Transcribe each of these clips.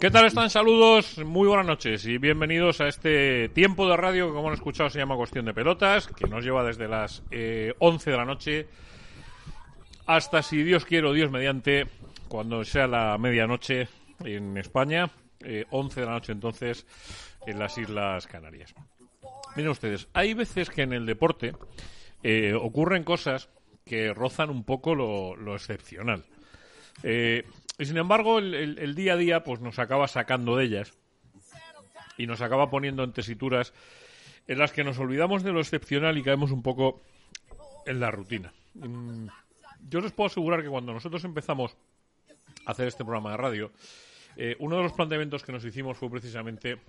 ¿Qué tal están? Saludos, muy buenas noches y bienvenidos a este tiempo de radio que como han escuchado se llama Cuestión de Pelotas, que nos lleva desde las eh, 11 de la noche hasta, si Dios quiere o Dios mediante, cuando sea la medianoche en España, eh, 11 de la noche entonces en las Islas Canarias. Miren ustedes, hay veces que en el deporte eh, ocurren cosas que rozan un poco lo, lo excepcional. Eh, y sin embargo, el, día a día pues nos acaba sacando de ellas y nos acaba poniendo en tesituras en las que nos olvidamos de lo excepcional y caemos un poco en la rutina. Mm, Yo les puedo asegurar que cuando nosotros empezamos a hacer este programa de radio, eh, uno de los planteamientos que nos hicimos fue precisamente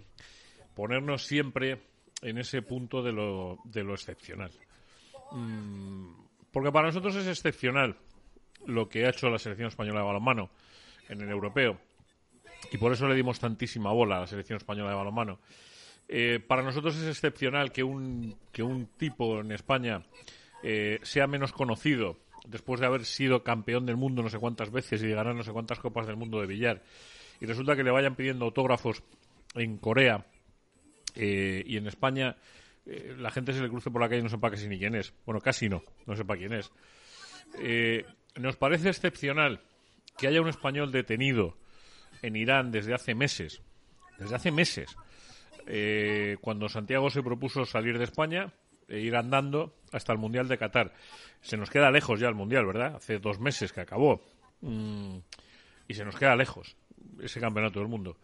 ponernos siempre en ese punto de lo, de lo excepcional. Mm, Porque para nosotros es excepcional lo que ha hecho la selección española de balonmano en el europeo. Y por eso le dimos tantísima bola a la selección española de balonmano. Eh, para nosotros es excepcional que un, que un tipo en España eh, sea menos conocido después de haber sido campeón del mundo no sé cuántas veces y de ganar no sé cuántas copas del mundo de billar. Y resulta que le vayan pidiendo autógrafos en Corea eh, y en España la gente se le cruce por la calle y no sepa casi ni quién es. Bueno, casi no, no sepa quién es. Nos parece excepcional que haya un español detenido en Irán desde hace meses, desde hace meses, eh, cuando Santiago se propuso salir de España e ir andando hasta el Mundial de Qatar. Se nos queda lejos ya el Mundial, ¿verdad? Hace dos meses que acabó. Mm, y se nos queda lejos ese campeonato del mundo.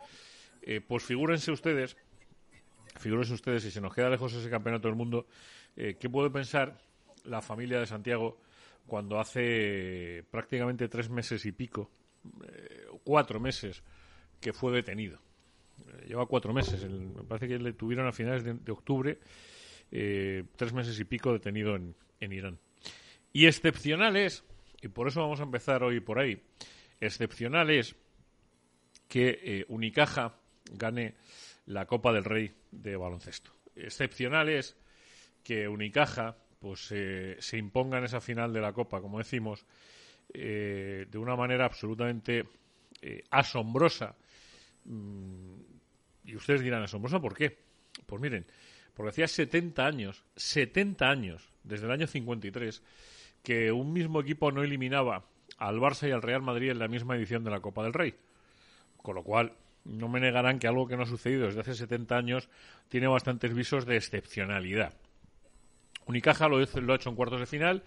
Eh, pues figúrense ustedes, figúrense ustedes, si se nos queda lejos ese campeonato del mundo, eh, ¿qué puede pensar la familia de Santiago cuando hace prácticamente tres meses y pico, eh, cuatro meses, que fue detenido? Eh, lleva cuatro meses, el- me parece que le tuvieron a finales de, octubre, eh, tres meses y pico detenido en, en Irán. Y excepcional es, y por eso vamos a empezar hoy por ahí, excepcional es que Unicaja gane la Copa del Rey de baloncesto. Excepcional es que Unicaja pues eh, se imponga en esa final de la Copa, como decimos, eh, de una manera absolutamente eh, asombrosa. Mm, y ustedes dirán, ¿asombrosa por qué? Pues miren, porque hacía 70 años, 70 años, desde el año 53, que un mismo equipo no eliminaba al Barça y al Real Madrid en la misma edición de la Copa del Rey. Con lo cual, no me negarán que algo que no ha sucedido desde hace 70 años tiene bastantes visos de excepcionalidad. Unicaja lo, lo ha hecho en cuartos de final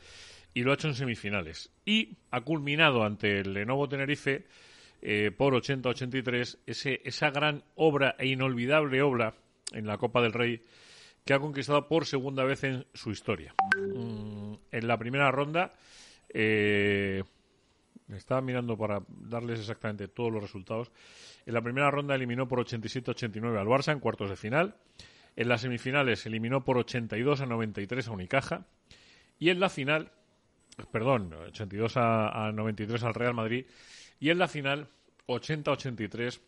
y lo ha hecho en semifinales. Y ha culminado ante el Lenovo Tenerife eh, por 80-83 ese, esa gran obra e inolvidable obra en la Copa del Rey que ha conquistado por segunda vez en su historia. Mm, en la primera ronda, eh, estaba mirando para darles exactamente todos los resultados. En la primera ronda eliminó por 87-89 al Barça en cuartos de final. En las semifinales eliminó por 82 a 93 a Unicaja. Y en la final, perdón, 82 a, a 93 al Real Madrid. Y en la final, 80-83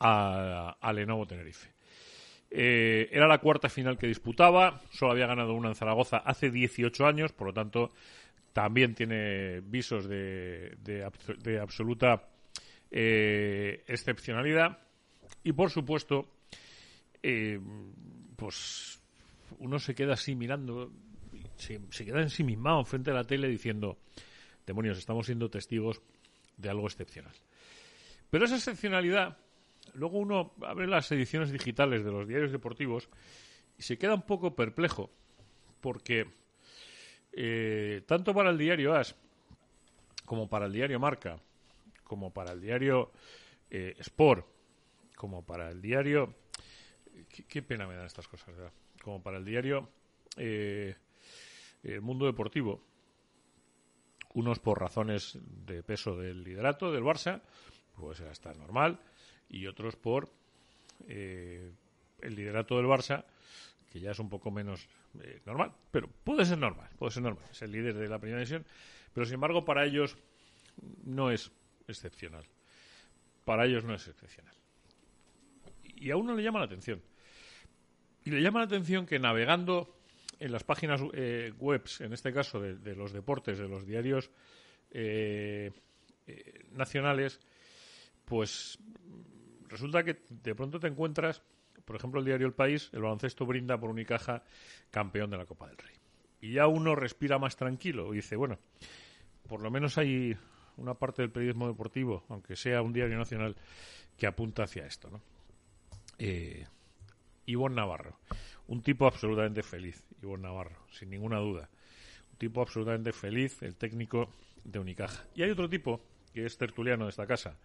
a, a Lenovo Tenerife. Eh, era la cuarta final que disputaba, solo había ganado una en Zaragoza hace 18 años, por lo tanto también tiene visos de, de absoluta eh, excepcionalidad. Y por supuesto, eh, pues uno se queda así mirando, se, se queda ensimismado frente a la tele diciendo, demonios, estamos siendo testigos de algo excepcional. Pero esa excepcionalidad, luego uno abre las ediciones digitales de los diarios deportivos y se queda un poco perplejo, porque eh, tanto para el diario As, como para el diario Marca, como para el diario eh, Sport, como para el diario qué, pena me dan estas cosas, ¿verdad? Como para el diario eh, El Mundo Deportivo, unos por razones de peso del liderato del Barça, pues está normal, y otros por eh, el liderato del Barça, que ya es un poco menos eh, normal, pero puede ser normal, puede ser normal, es el líder de la primera división, pero sin embargo para ellos no es excepcional. Para ellos no es excepcional. Y a uno le llama la atención. Y le llama la atención que navegando en las páginas eh, webs, en este caso de, los deportes, de los diarios eh, eh, nacionales, pues resulta que de pronto te encuentras, por ejemplo, el diario El País, el baloncesto brinda por Unicaja campeón de la Copa del Rey. Y ya uno respira más tranquilo y dice, bueno, por lo menos hay una parte del periodismo deportivo, aunque sea un diario nacional, que apunta hacia esto, ¿no? Eh, Ivonne Navarro, un tipo absolutamente feliz, Ivonne Navarro, sin ninguna duda. Un tipo absolutamente feliz, el técnico de Unicaja. Y hay otro tipo, que es tertuliano de esta casa,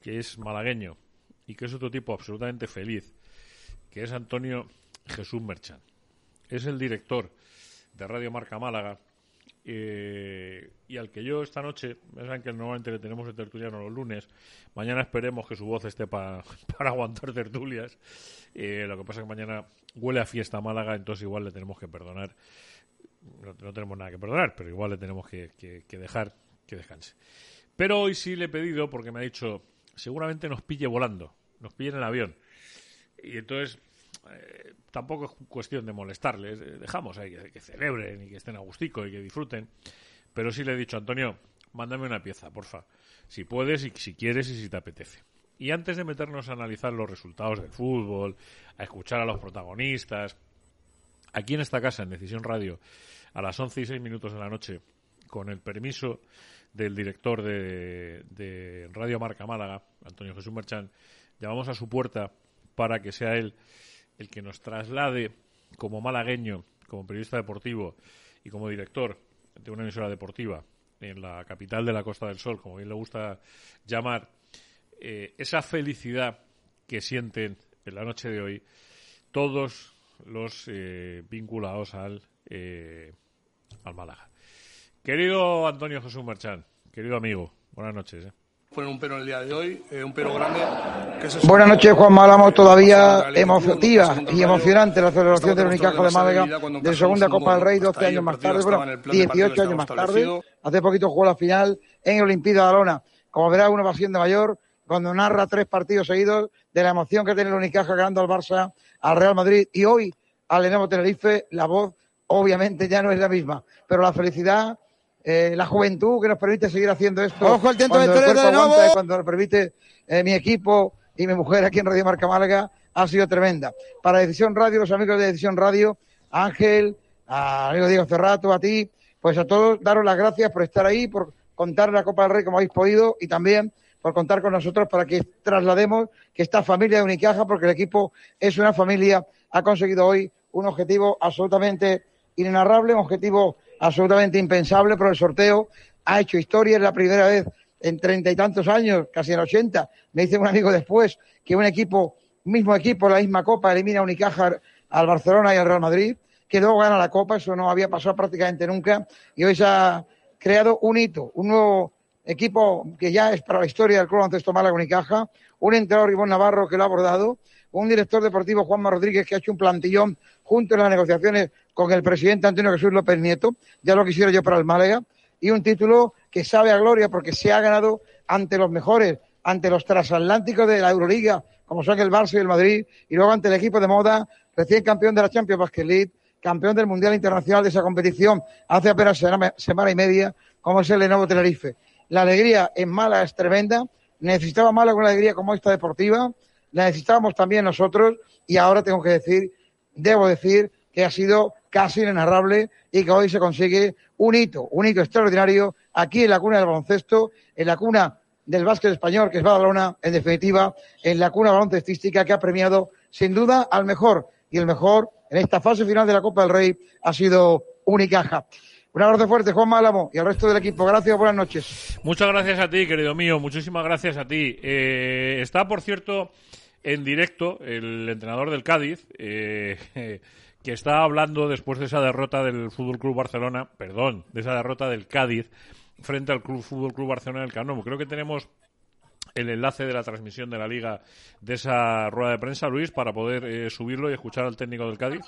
que es malagueño, y que es otro tipo absolutamente feliz, que es Antonio Jesús Merchan. Es el director de Radio Marca Málaga eh, y al que yo esta noche, saben que normalmente le tenemos el tertuliano los lunes, mañana esperemos que su voz esté para aguantar tertulias. Eh, lo que pasa es que mañana huele a fiesta Málaga, entonces igual le tenemos que perdonar. No, tenemos nada que perdonar, pero igual le tenemos que, dejar que descanse. Pero hoy sí le he pedido, porque me ha dicho, seguramente nos pille volando, nos pille en el avión. Y entonces eh, tampoco es cuestión de molestarles, eh, dejamos ahí que, celebren y que estén a gustico y que disfruten, pero sí le he dicho, Antonio, mándame una pieza, porfa, si puedes y si quieres y si te apetece. Y antes de meternos a analizar los resultados del fútbol, a escuchar a los protagonistas, aquí en esta casa, en Decisión Radio, a las 11 y 6 minutos de la noche, con el permiso del director de, de Radio Marca Málaga, Antonio Jesús Merchán, llamamos a su puerta para que sea él el que nos traslade como malagueño, como periodista deportivo y como director de una emisora deportiva en la capital de la Costa del Sol, como bien le gusta llamar, eh, esa felicidad que sienten en la noche de hoy todos los eh, vinculados al, eh, al Málaga. Querido Antonio Jesús Marchán, querido amigo, buenas noches poner un pero en el día de hoy, eh, un pero grande. Buenas noches, Juan Malamo, todavía emotiva y emocionante la celebración del Unicajo de Málaga de segunda Copa del Rey, 12 años más tarde, bueno, 18 años más tarde. Hace poquito jugó la final en Olimpíada de Alona. Como verá, uno va siendo mayor cuando narra tres partidos seguidos de la emoción que tiene el Unicaja ganando al Barça, al Real Madrid y hoy al Lenovo Tenerife, la voz obviamente ya no es la misma, pero la felicidad eh, la juventud que nos permite seguir haciendo esto. Ojo el tiento de nuevo. Cuando nos permite eh, mi equipo y mi mujer aquí en Radio Marca Málaga ha sido tremenda. Para Decisión Radio, los amigos de Decisión Radio, Ángel, a amigo Diego Cerrato, a ti, pues a todos daros las gracias por estar ahí, por contar la Copa del Rey como habéis podido y también por contar con nosotros para que traslademos que esta familia de Unicaja, porque el equipo es una familia, ha conseguido hoy un objetivo absolutamente inenarrable, un objetivo absolutamente impensable, pero el sorteo ha hecho historia, es la primera vez en treinta y tantos años, casi en ochenta, me dice un amigo después, que un equipo, mismo equipo, la misma Copa, elimina a Unicaja al Barcelona y al Real Madrid, que luego gana la Copa, eso no había pasado prácticamente nunca, y hoy se ha creado un hito, un nuevo equipo que ya es para la historia del Club Ancesto Málaga Unicaja, un entrenador Ivón Navarro que lo ha abordado, un director deportivo Juanma Rodríguez que ha hecho un plantillón junto en las negociaciones con el presidente Antonio Jesús López Nieto, ya lo quisiera yo para el Málaga, y un título que sabe a gloria porque se ha ganado ante los mejores, ante los transatlánticos de la Euroliga, como son el Barça y el Madrid, y luego ante el equipo de moda, recién campeón de la Champions Basket League, campeón del Mundial Internacional de esa competición hace apenas semana y media, como es el Lenovo Tenerife. La alegría en Málaga es tremenda, necesitaba Málaga una alegría como esta deportiva, la necesitábamos también nosotros, y ahora tengo que decir, debo decir, que ha sido casi inenarrable y que hoy se consigue un hito, un hito extraordinario aquí en la cuna del baloncesto, en la cuna del básquet español, que es Badalona, en definitiva, en la cuna baloncestística que ha premiado sin duda al mejor. Y el mejor en esta fase final de la Copa del Rey ha sido Unicaja. Un abrazo fuerte, Juan Málamo, y al resto del equipo. Gracias, buenas noches. Muchas gracias a ti, querido mío. Muchísimas gracias a ti. Eh, está, por cierto, en directo el entrenador del Cádiz, eh, que está hablando después de esa derrota del Fútbol Club Barcelona, perdón, de esa derrota del Cádiz frente al Club Fútbol Club Barcelona del Canomo. Creo que tenemos el enlace de la transmisión de la liga de esa rueda de premsa, Luis, para poder eh, subirlo y escuchar al técnico del Cádiz.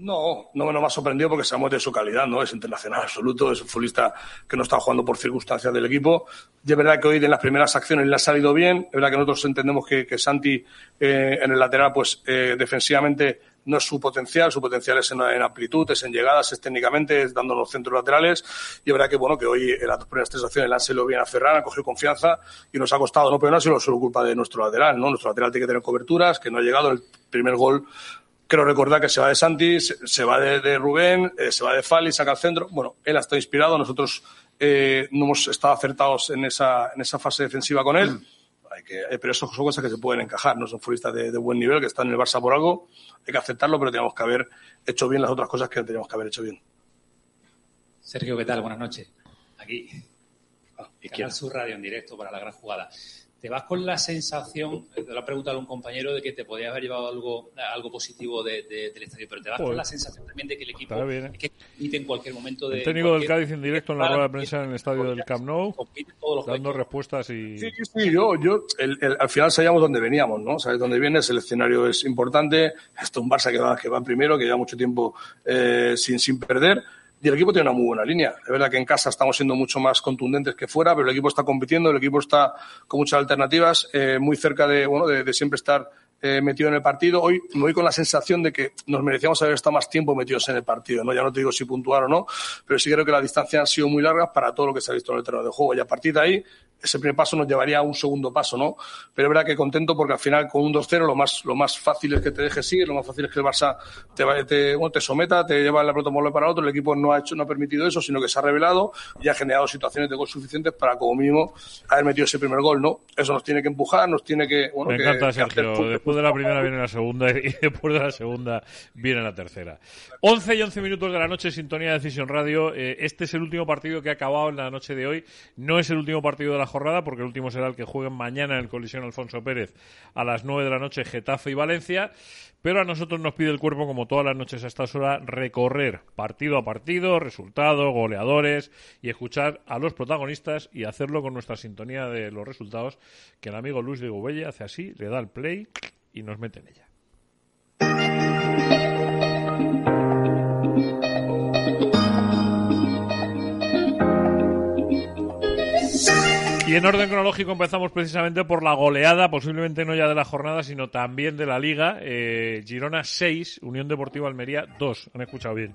No, no me ha sorprendido porque sabemos de su calidad, ¿no? Es internacional absoluto, es un futbolista que no está jugando por circunstancias del equipo. Y es verdad que hoy en las primeras acciones le ha salido bien. Es verdad que nosotros entendemos que, Santi eh, en el lateral, pues eh, defensivamente no es su potencial, su potencial es en, amplitud, es en llegadas, es técnicamente, es dando los centros laterales. Y es verdad que, bueno, que hoy en las primeras tres acciones le han salido bien a Ferran, ha cogido confianza y nos ha costado, ¿no? Pero no ha sido solo culpa de nuestro lateral, ¿no? Nuestro lateral tiene que tener coberturas, que no ha llegado el primer gol Quiero recordar que se va de Santi, se, se va de, de Rubén, eh, se va de Fali, saca el centro. Bueno, él ha estado inspirado, nosotros eh, no hemos estado acertados en esa, en esa fase defensiva con él. Hay que, eh, pero eso son cosas que se pueden encajar, no son futbolistas de, de, buen nivel que están en el Barça por algo. Hay que aceptarlo, pero tenemos que haber hecho bien las otras cosas que teníamos que haber hecho bien. Sergio, ¿qué tal? Buenas noches. Aquí, ah, Canal Sur Radio en directo para la gran jugada te vas con la sensación, te lo ha preguntado un compañero, de que te podía haber llevado algo, algo positivo de, de, del estadio, pero te vas pues, con la sensación también de que el equipo bien, ¿eh? que compite en cualquier momento. De, el técnico del Cádiz en directo en la rueda de prensa en el estadio del Camp Nou, dando respuestas y... Sí, sí, sí yo, yo el, el, al final sabíamos dónde veníamos, ¿no? Sabes dónde viene, el escenario es importante, esto es un Barça que va, que va primero, que lleva mucho tiempo eh, sin, sin perder, y el equipo tiene una muy buena línea. Es verdad que en casa estamos siendo mucho más contundentes que fuera, pero el equipo está compitiendo, el equipo está con muchas alternativas, eh, muy cerca de, bueno, de, de siempre estar eh, metido en el partido. Hoy me voy con la sensación de que nos merecíamos haber estado más tiempo metidos en el partido. ¿no? Ya no te digo si puntuar o no, pero sí creo que las distancias han sido muy largas para todo lo que se ha visto en el terreno de juego. Y a partir de ahí, ese primer paso nos llevaría a un segundo paso, ¿no? Pero es verdad que contento porque al final con un 2-0 lo más, lo más fácil es que te dejes ir, lo más fácil es que el Barça te, te, bueno, te someta, te lleva la pelota para otro. El equipo no ha hecho, no ha permitido eso, sino que se ha revelado y ha generado situaciones de gol suficientes para como mínimo haber metido ese primer gol, ¿no? Eso nos tiene que empujar, nos tiene que, bueno, Me que, encanta, que Sergio. hacer De la primera viene la segunda y después de la segunda viene la tercera. 11 y 11 minutos de la noche, sintonía de Decisión Radio. Eh, este es el último partido que ha acabado en la noche de hoy. No es el último partido de la jornada porque el último será el que jueguen mañana en el colisión Alfonso Pérez a las 9 de la noche Getafe y Valencia. Pero a nosotros nos pide el cuerpo, como todas las noches a estas horas, recorrer partido a partido, resultados, goleadores y escuchar a los protagonistas y hacerlo con nuestra sintonía de los resultados que el amigo Luis de Gubella hace así, le da el play y nos mete en ella. Y en orden cronológico empezamos precisamente por la goleada, posiblemente no ya de la jornada, sino también de la liga. Eh, Girona 6, Unión Deportiva Almería 2. Han escuchado bien.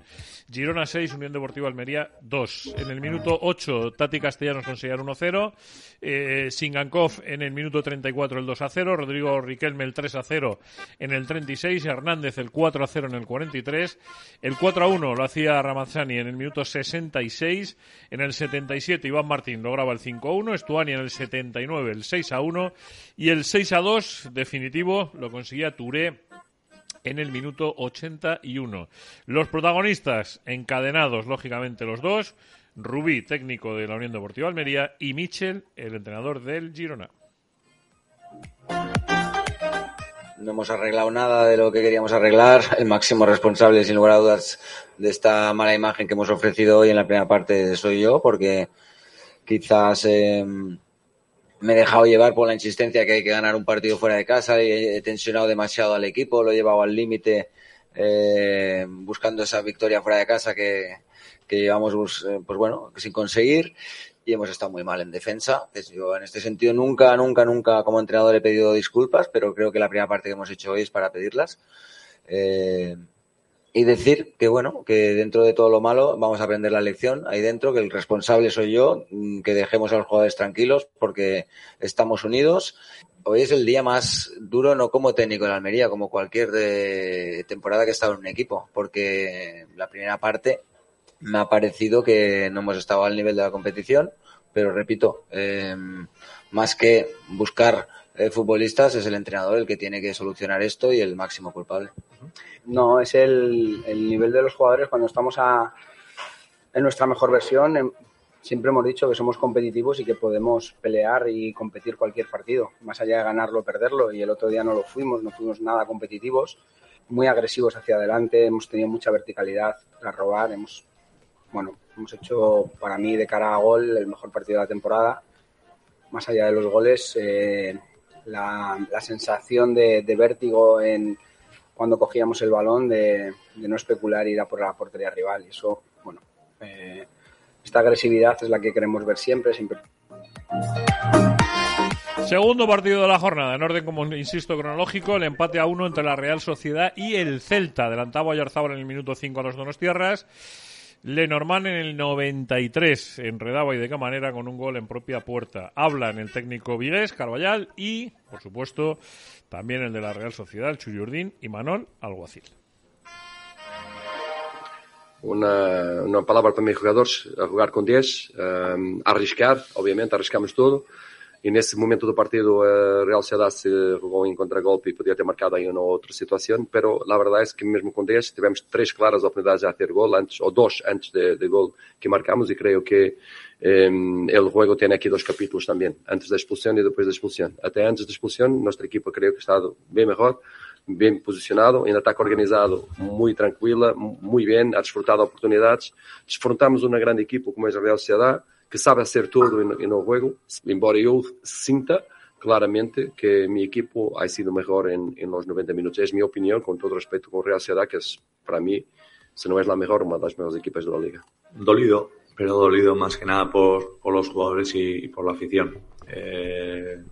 Girona 6, Unión Deportiva Almería 2. En el minuto 8, Tati Castellanos conseguía 1-0. Eh, Singankov en el minuto 34 el 2-0. Rodrigo Riquelme el 3-0 en el 36. Hernández el 4-0 en el 43. El 4-1 lo hacía Ramazzani en el minuto 66. En el 77 Iván Martín lograba el 5-1. Estuani en el 79 el 6-1. Y el 6-2 definitivo lo conseguía Touré en el minuto 81. Los protagonistas encadenados, lógicamente los dos, Rubí, técnico de la Unión Deportiva Almería, y Michel, el entrenador del Girona. No hemos arreglado nada de lo que queríamos arreglar. El máximo responsable, sin lugar a dudas, de esta mala imagen que hemos ofrecido hoy en la primera parte soy yo, porque quizás eh, me he dejado llevar por la insistencia que hay que ganar un partido fuera de casa y he tensionado demasiado al equipo, lo he llevado al límite eh, buscando esa victoria fuera de casa que, que llevamos pues bueno sin conseguir y hemos estado muy mal en defensa. Yo en este sentido nunca, nunca, nunca como entrenador he pedido disculpas, pero creo que la primera parte que hemos hecho hoy es para pedirlas. Eh, y decir que bueno, que dentro de todo lo malo vamos a aprender la lección ahí dentro, que el responsable soy yo, que dejemos a los jugadores tranquilos porque estamos unidos. Hoy es el día más duro, no como técnico de Almería, como cualquier de temporada que he estado en un equipo, porque la primera parte me ha parecido que no hemos estado al nivel de la competición, pero repito, eh, más que buscar futbolistas, es el entrenador el que tiene que solucionar esto y el máximo culpable. No, es el, el nivel de los jugadores cuando estamos a, en nuestra mejor versión. En, siempre hemos dicho que somos competitivos y que podemos pelear y competir cualquier partido, más allá de ganarlo o perderlo. Y el otro día no lo fuimos, no fuimos nada competitivos, muy agresivos hacia adelante, hemos tenido mucha verticalidad para robar, hemos, bueno, hemos hecho para mí de cara a gol el mejor partido de la temporada. Más allá de los goles, eh, la, sensación de, vértigo en cuando cogíamos el balón, de, no especular ir a por la portería rival. Y eso, bueno, eh, esta agresividad es la que queremos ver siempre, siempre. Segundo partido de la jornada, en orden, como insisto, cronológico, el empate a uno entre la Real Sociedad y el Celta. Adelantaba Ayarzábal en el minuto 5 a los Donostierras. Lenormand en el 93 enredaba y de qué manera con un gol en propia puerta. Habla en el técnico Vigués, Carballal y, por supuesto, también el de la Real Sociedad, el Chuyurdín y Manol Alguacil. Una, una palabra para mis jugadores, jugar con 10, um, arriscar, obviamente, arriscamos todo. E nesse momento do partido a Real Sociedad se jogou em contragolpe e podia ter marcado aí uma outra situação, pero a verdade é que mesmo com 10 tivemos três claras oportunidades a ter gol antes, ou dois antes de, de gol que marcamos e creio que eh, el juego tem aqui dois capítulos também, antes da expulsão e depois da expulsão. Até antes da expulsão, nossa equipa creio que está bem melhor, bem posicionado, em ataque organizado, muito tranquila, muito bem, a desfrutar de oportunidades. Desfruntamos uma grande equipa como é a Real Sociedad, que sabe hacer todo en el juego, embora yo sienta claramente que mi equipo ha sido mejor en, en, los 90 minutos. Es mi opinión, con todo respeto con Real Sociedad, que es para mí, si no es la mejor, una de las mejores equipos de la liga. Dolido, pero dolido más que nada por, por los jugadores y, por la afición. Eh,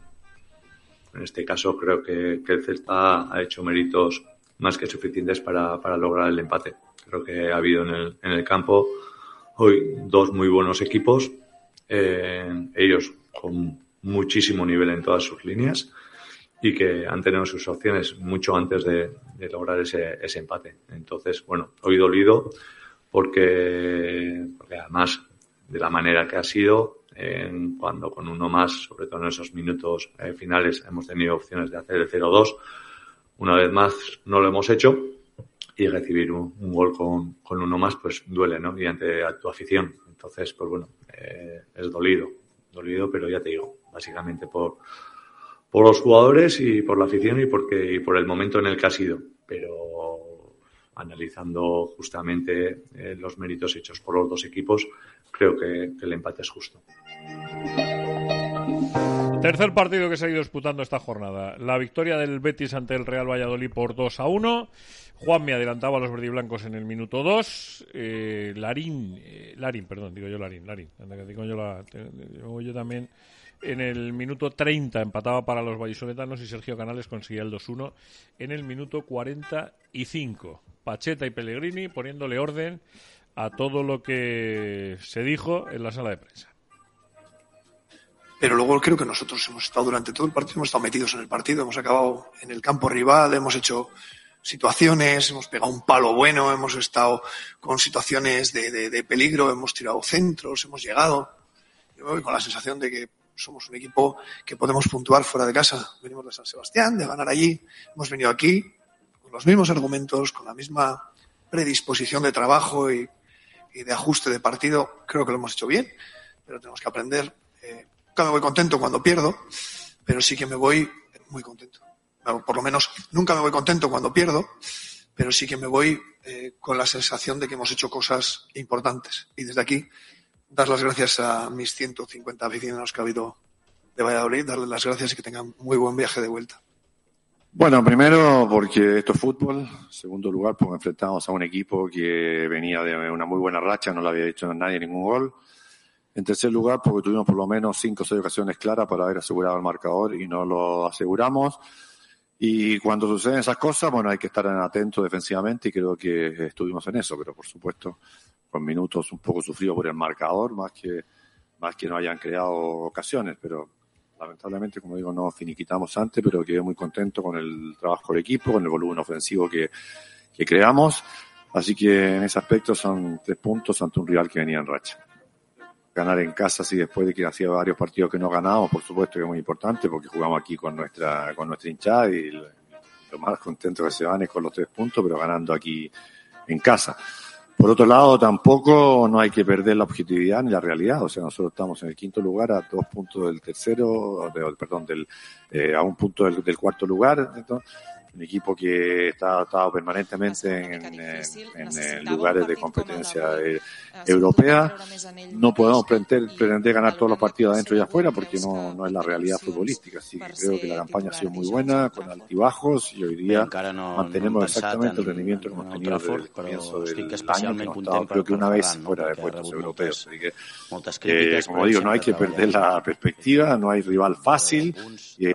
en este caso creo que, que, el Celta ha hecho méritos más que suficientes para, para lograr el empate. Creo que ha habido en el, en el campo hoy dos muy buenos equipos eh, ellos con muchísimo nivel en todas sus líneas y que han tenido sus opciones mucho antes de, lograr ese, empate. Entonces, bueno, hoy dolido porque, además de la manera que ha sido, cuando con uno más, sobre todo en esos minutos eh, finales, hemos tenido opciones de hacer el 0-2, una vez más no lo hemos hecho y recibir un, gol con, con, uno más, pues duele, ¿no? Y ante tu afición. Entonces, pues bueno, eh, es dolido, dolido, pero ya te digo, básicamente por, por los jugadores y por la afición y, porque, y por el momento en el que ha sido. Pero analizando justamente eh, los méritos hechos por los dos equipos, creo que, que el empate es justo. Tercer partido que se ha ido disputando esta jornada. La victoria del Betis ante el Real Valladolid por 2 a 1. Juan me adelantaba a los verdiblancos en el minuto 2. Eh, Larín, eh, Larín, perdón, digo yo Larín, Larín. Yo también. En el minuto 30 empataba para los vallisoletanos y Sergio Canales conseguía el 2-1 en el minuto 45. Pacheta y Pellegrini poniéndole orden a todo lo que se dijo en la sala de prensa pero luego creo que nosotros hemos estado durante todo el partido, hemos estado metidos en el partido, hemos acabado en el campo rival, hemos hecho situaciones, hemos pegado un palo bueno, hemos estado con situaciones de, peligro, hemos tirado centros, hemos llegado. Yo voy con la sensación de que somos un equipo que podemos puntuar fuera de casa. Venimos de San Sebastián, de ganar allí, hemos venido aquí con los mismos argumentos, con la misma predisposición de trabajo y, de ajuste de partido. Creo que lo hemos hecho bien, pero tenemos que aprender eh, Nunca me voy contento cuando pierdo, pero sí que me voy muy contento. Por lo menos nunca me voy contento cuando pierdo, pero sí que me voy eh, con la sensación de que hemos hecho cosas importantes. Y desde aquí, dar las gracias a mis 150 aficionados que ha habido de Valladolid, darles las gracias y que tengan muy buen viaje de vuelta. Bueno, primero porque esto es fútbol. Segundo lugar, porque enfrentamos a un equipo que venía de una muy buena racha, no le había hecho nadie ningún gol. En tercer lugar, porque tuvimos por lo menos cinco o seis ocasiones claras para haber asegurado el marcador y no lo aseguramos. Y cuando suceden esas cosas, bueno, hay que estar atentos defensivamente y creo que estuvimos en eso, pero por supuesto con minutos un poco sufridos por el marcador, más que, más que no hayan creado ocasiones, pero lamentablemente, como digo, no finiquitamos antes, pero quedé muy contento con el trabajo del equipo, con el volumen ofensivo que, que creamos. Así que en ese aspecto son tres puntos ante un rival que venía en racha ganar en casa así después de que hacía varios partidos que no ganábamos, por supuesto que es muy importante porque jugamos aquí con nuestra, con nuestra hinchada y lo más contento que se van es con los tres puntos, pero ganando aquí en casa. Por otro lado, tampoco no hay que perder la objetividad ni la realidad. O sea, nosotros estamos en el quinto lugar a dos puntos del tercero, perdón, del, eh, a un punto del, del cuarto lugar. Entonces, un equipo que está estado permanentemente en, en, en, eh, lugares de competencia eh, europea. No podemos pretender, pretender ganar todos los partidos adentro y afuera porque no, no es la realidad futbolística. Así que creo que la campaña ha sido muy buena, con altibajos, y hoy día mantenemos exactamente el rendimiento que hemos tenido desde el comienzo del año, que hemos estado creo que una vez fuera de puestos europeos. Así que, eh, como digo, no hay que perder la perspectiva, no hay rival fácil. Y,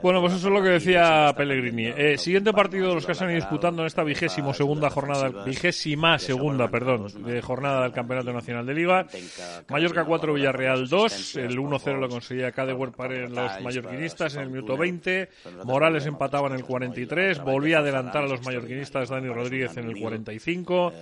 Bueno, pues eso es lo que decía Pellegrini. Eh, siguiente partido de los que se han ido disputando en esta vigésimo segunda jornada, vigésima segunda, perdón, de jornada del Campeonato Nacional de Liga. Mallorca 4, Villarreal 2. El 1-0 lo conseguía Cadewar para los mallorquinistas en el minuto 20. Morales empataba en el 43. Volvía a adelantar a los mallorquinistas Dani Rodríguez en el 45.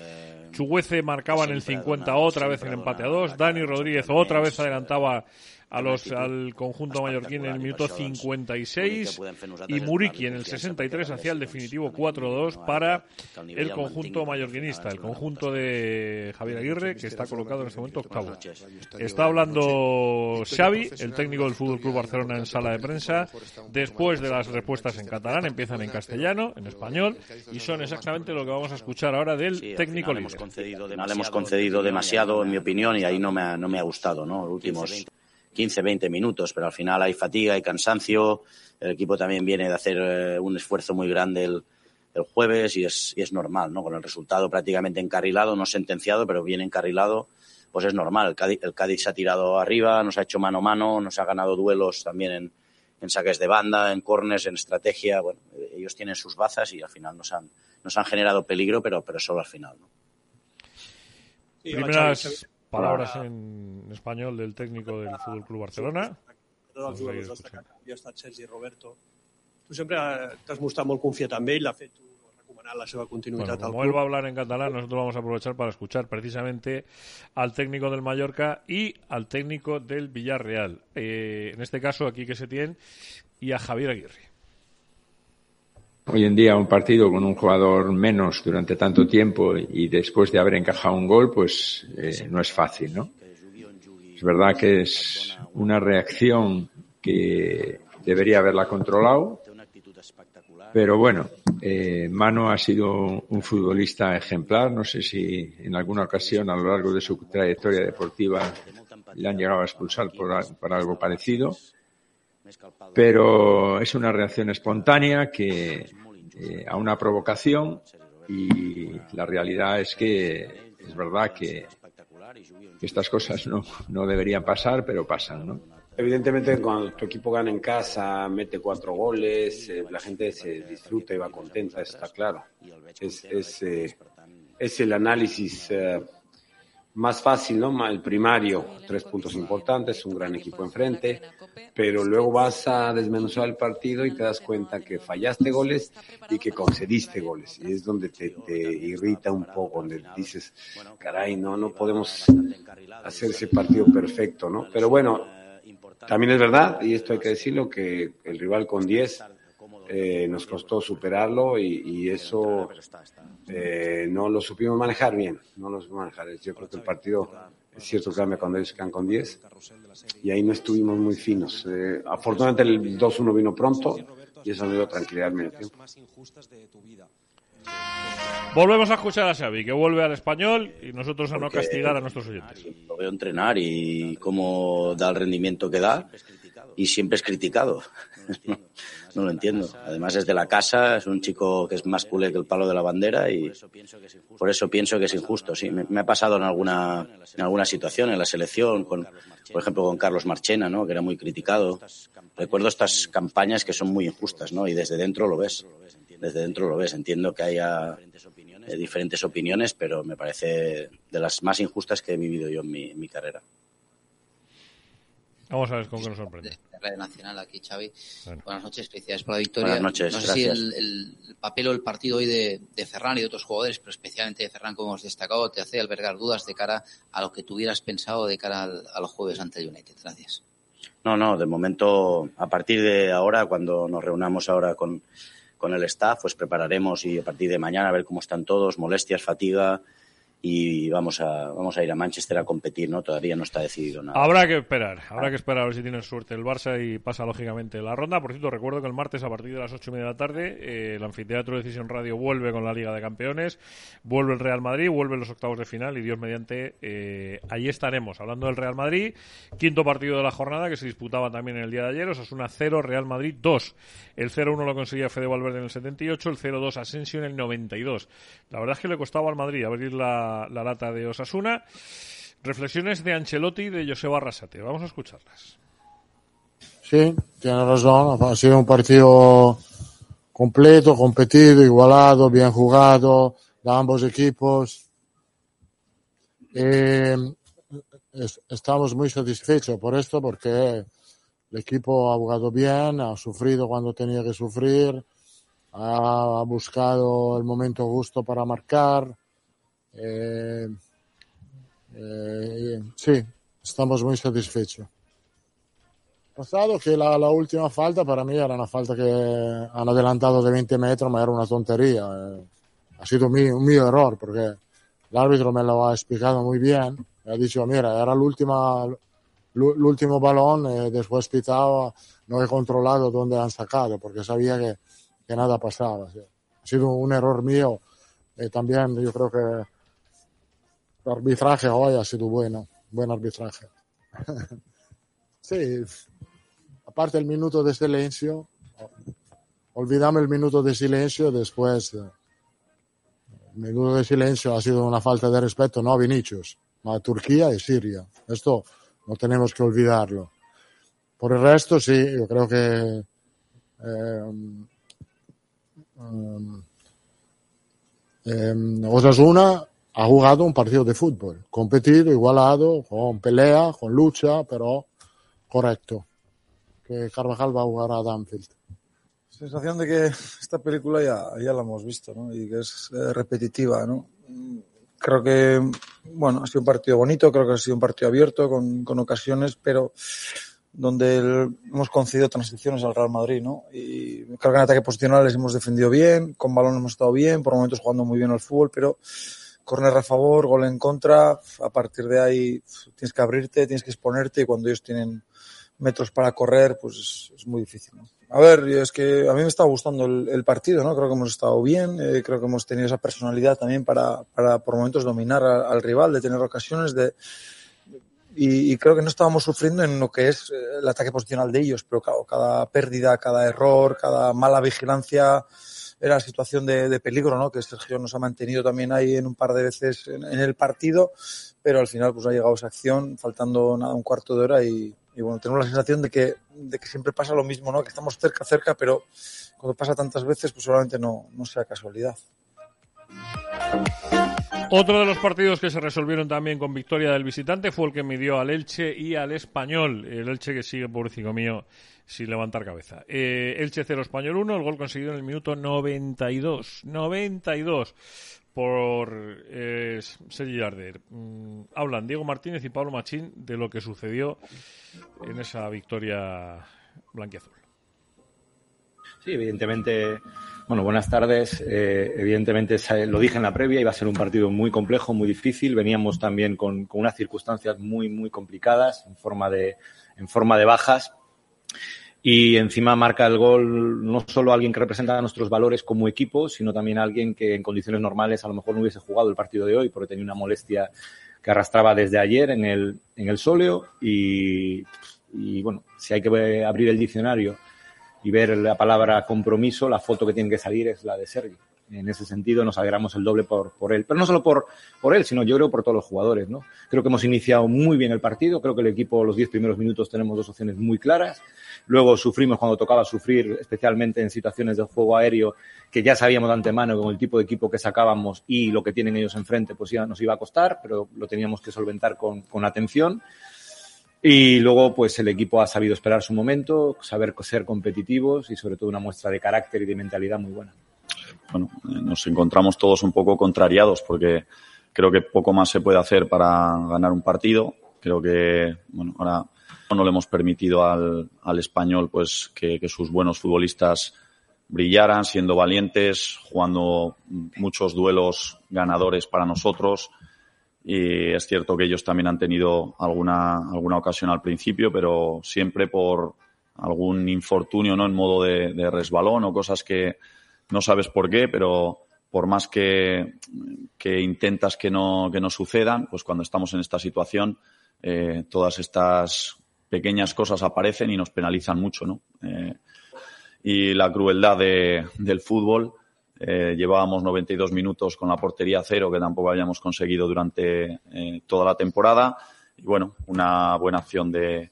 Chuguece marcaba en el 50 otra vez el empate a 2. Dani Rodríguez otra vez adelantaba a los, al conjunto mallorquín en el minuto 56 y Muriqui en el 63 hacía el definitivo 4-2 para el conjunto mallorquinista, el conjunto de Javier Aguirre que está colocado en este momento octavo. Está hablando Xavi, el técnico del Fútbol Club Barcelona en sala de prensa, después de las respuestas en catalán, empiezan en castellano, en español y son exactamente lo que vamos a escuchar ahora del técnico al libre. final hemos concedido demasiado, en mi opinión, y ahí no me ha, no me ha gustado, ¿no? Últimos 15, 20 minutos, pero al final hay fatiga, hay cansancio. El equipo también viene de hacer eh, un esfuerzo muy grande el, el jueves y es, y es normal, ¿no? Con el resultado prácticamente encarrilado, no sentenciado, pero bien encarrilado, pues es normal. El Cádiz, el Cádiz se ha tirado arriba, nos ha hecho mano a mano, nos ha ganado duelos también en, en saques de banda, en corners, en estrategia. Bueno, eh, ellos tienen sus bazas y al final nos han, nos han generado peligro, pero, pero solo al final, ¿no? Primeras palabras en español del técnico del Fútbol Club Barcelona. Els jugadors destacats. Jo he estat Sergi Roberto. Tu sempre t'has mostrat molt confiat amb ell, l'ha fet la seva Bueno, continuïtat al como él va a hablar en catalán, nosotros vamos a aprovechar para escuchar precisamente al técnico del Mallorca y al técnico del Villarreal. Eh, en este caso, aquí que se tiene, y a Javier Aguirre. Hoy en día un partido con un jugador menos durante tanto tiempo y después de haber encajado un gol, pues eh, no es fácil, ¿no? Es verdad que es una reacción que debería haberla controlado, pero bueno, eh, Mano ha sido un futbolista ejemplar. No sé si en alguna ocasión a lo largo de su trayectoria deportiva le han llegado a expulsar por, algo parecido pero es una reacción espontánea que eh, a una provocación y la realidad es que es verdad que, que estas cosas no, no deberían pasar, pero pasan, ¿no? Evidentemente, cuando tu equipo gana en casa, mete cuatro goles, eh, la gente se disfruta y va contenta, está claro. Es, es, eh, es el análisis eh, más fácil, ¿no? El primario, tres puntos importantes, un gran equipo enfrente, pero luego vas a desmenuzar el partido y te das cuenta que fallaste goles y que concediste goles. Y es donde te, te irrita un poco, donde dices, caray, no, no podemos hacer ese partido perfecto, ¿no? Pero bueno, también es verdad, y esto hay que decirlo, que el rival con 10 eh, nos costó superarlo y eso eh, no lo supimos manejar bien, no lo supimos manejar. Yo creo que el partido es cierto que cambia cuando ellos quedan con 10 y ahí no estuvimos muy finos. Eh, afortunadamente el 2-1 vino pronto y eso me dio tranquilidad al medio tiempo. Volvemos a escuchar a Xavi, que vuelve al español y nosotros a no castigar a nuestros oyentes. Lo veo entrenar y cómo da el rendimiento que da y siempre es criticado. no lo entiendo. Además es de la casa, es un chico que es más culé que el palo de la bandera y por eso pienso que es injusto. Sí, me, ha pasado en alguna, en alguna situación en la selección, con, por ejemplo con Carlos Marchena, ¿no? que era muy criticado. Recuerdo estas campañas que son muy injustas ¿no? y desde dentro lo ves. Desde dentro lo ves. Entiendo que haya eh, diferentes opiniones, pero me parece de las más injustas que he vivido yo en mi carrera. Vamos a ver con qué nos sorprende. de Radio Nacional, aquí Xavi. Bueno. Buenas noches, felicidades por la victoria. Buenas noches, no sé gracias. si el, el- el papel o el partido hoy de, de Ferran y de otros jugadores, pero especialmente de Ferran, como hemos destacado, te hace albergar dudas de cara a lo que tuvieras pensado de cara al- a los jueves ante el United. Gracias. No, no, de momento, a partir de ahora, cuando nos reunamos ahora con, con el staff, pues prepararemos y a partir de mañana a ver cómo están todos, molestias, fatiga, y vamos a, vamos a ir a Manchester a competir, ¿no? Todavía no está decidido nada. Habrá que esperar, habrá que esperar a ver si tienen suerte el Barça y pasa lógicamente la ronda. Por cierto, recuerdo que el martes a partir de las ocho y media de la tarde eh, el anfiteatro de Decisión Radio vuelve con la Liga de Campeones, vuelve el Real Madrid, vuelve los octavos de final y Dios mediante, eh, allí estaremos hablando del Real Madrid, quinto partido de la jornada que se disputaba también en el día de ayer, Osasuna 0, Real Madrid 2. El 0-1 lo conseguía Fede Valverde en el 78, el 0-2 Asensio en el 92. La verdad es que le costaba al Madrid abrir la, la lata de Osasuna. Reflexiones de Ancelotti y de Joseba Arrasate. Vamos a escucharlas. Sí, tiene razón. Ha sido un partido completo, competido, igualado, bien jugado de ambos equipos. Eh, es- estamos muy satisfechos por esto porque el equipo ha jugado bien, ha sufrido cuando tenía que sufrir, ha buscado el momento justo para marcar. Eh, eh, sí, estamos muy satisfechos. Pasado que la, la última falta para mí era una falta que han adelantado de 20 metros, ma era una tontería. eh. Ha sido mi- un mío error porque el árbitro me lo ha explicado muy bien. Me ha dicho, mira, era l'u- l'ultimo balón, eh, después pitado, no he controlado dónde han sacado porque sabía que, que nada pasaba. Ha sido un error mío. Eh, también yo creo que arbitraje hoy ha sido bueno, buen arbitraje. sí, aparte el minuto de silencio, olvidamos el minuto de silencio, después eh, el minuto de silencio ha sido una falta de respeto, no a Vinicius, a Turquía y Siria. Esto no tenemos que olvidarlo. Por el resto, sí, yo creo que eh, um, eh, Osasuna ha jugado un partido de fútbol, competido, igualado, con pelea, con lucha, pero correcto. Que Carvajal va a jugar a Danfield. Sensación de que esta película ya, ya la hemos visto, ¿no? Y que es eh, repetitiva, ¿no? Creo que, bueno, ha sido un partido bonito, creo que ha sido un partido abierto, con, con ocasiones, pero donde el- hemos concedido transiciones al Real Madrid, ¿no? Y creo que en ataque posicional les hemos defendido bien, con balón hemos estado bien, por momentos jugando muy bien al fútbol, pero corner a favor, gol en contra, a partir de ahí tienes que abrirte, tienes que exponerte y cuando ellos tienen metros para correr, pues es, muy difícil. ¿no? A ver, es que a mí me está gustando el, partido, ¿no? Creo que hemos estado bien, eh, creo que hemos tenido esa personalidad también para, para por momentos dominar al rival, de tener ocasiones de y, creo que no estábamos sufriendo en lo que es eh, el ataque posicional de ellos, pero cada pérdida, cada error, cada mala vigilancia era situación de, de peligro, ¿no? Que Sergio nos ha mantenido también ahí en un par de veces en, en el partido, pero al final pues ha llegado esa acción, faltando nada un cuarto de hora y, y bueno, tenemos la sensación de que, de que siempre pasa lo mismo, ¿no? Que estamos cerca, cerca, pero cuando pasa tantas veces, pues seguramente no, no sea casualidad. Otro de los partidos que se resolvieron también con victoria del visitante fue el que midió al Elche y al Español. El Elche que sigue, pobrecito mío, sin levantar cabeza. Eh, Elche 0, Español 1, el gol conseguido en el minuto 92. 92 por eh, Sergi Darder. Mm, hablan Diego Martínez y Pablo Machín de lo que sucedió en esa victoria blanquiazul. Sí, evidentemente. Bueno, buenas tardes. Eh, evidentemente, sa- lo dije en la previa, iba a ser un partido muy complejo, muy difícil. Veníamos también con, unas circunstancias muy, muy complicadas en forma de, en forma de bajas. Y encima marca el gol no solo alguien que representa nuestros valores como equipo, sino también alguien que en condiciones normales a lo mejor no hubiese jugado el partido de hoy porque tenía una molestia que arrastraba desde ayer en el, en el sóleo. Y bueno, si hay que abrir el diccionario y ver la palabra compromiso, la foto que tiene que salir es la de Sergi. En ese sentido nos alegramos el doble por, por él. Pero no solo por, por él, sino yo creo por todos los jugadores. ¿no? Creo que hemos iniciado muy bien el partido. Creo que el equipo, los 10 primeros minutos, tenemos dos opciones muy claras. Luego sufrimos cuando tocaba sufrir, especialmente en situaciones de juego aéreo, que ya sabíamos de antemano con el tipo de equipo que sacábamos y lo que tienen ellos enfrente, pues ya nos iba a costar, pero lo teníamos que solventar con, con atención. Y luego, pues el equipo ha sabido esperar su momento, saber ser competitivos y sobre todo una muestra de carácter y de mentalidad muy buena. bueno, eh, nos encontramos todos un poco contrariados porque creo que poco más se puede hacer para ganar un partido. Creo que, bueno, ahora no le hemos permitido al, al español pues que, que sus buenos futbolistas brillaran, siendo valientes, jugando muchos duelos ganadores para nosotros. Y es cierto que ellos también han tenido alguna, alguna ocasión al principio, pero siempre por algún infortunio, ¿no? En modo de, de resbalón o cosas que no sabes por qué, pero por más que, que intentas que no, que no sucedan, pues cuando estamos en esta situación, eh, todas estas pequeñas cosas aparecen y nos penalizan mucho, ¿no? Eh, y la crueldad de, del fútbol. Eh, llevábamos 92 minutos con la portería cero, que tampoco habíamos conseguido durante eh, toda la temporada. Y bueno, una buena acción de,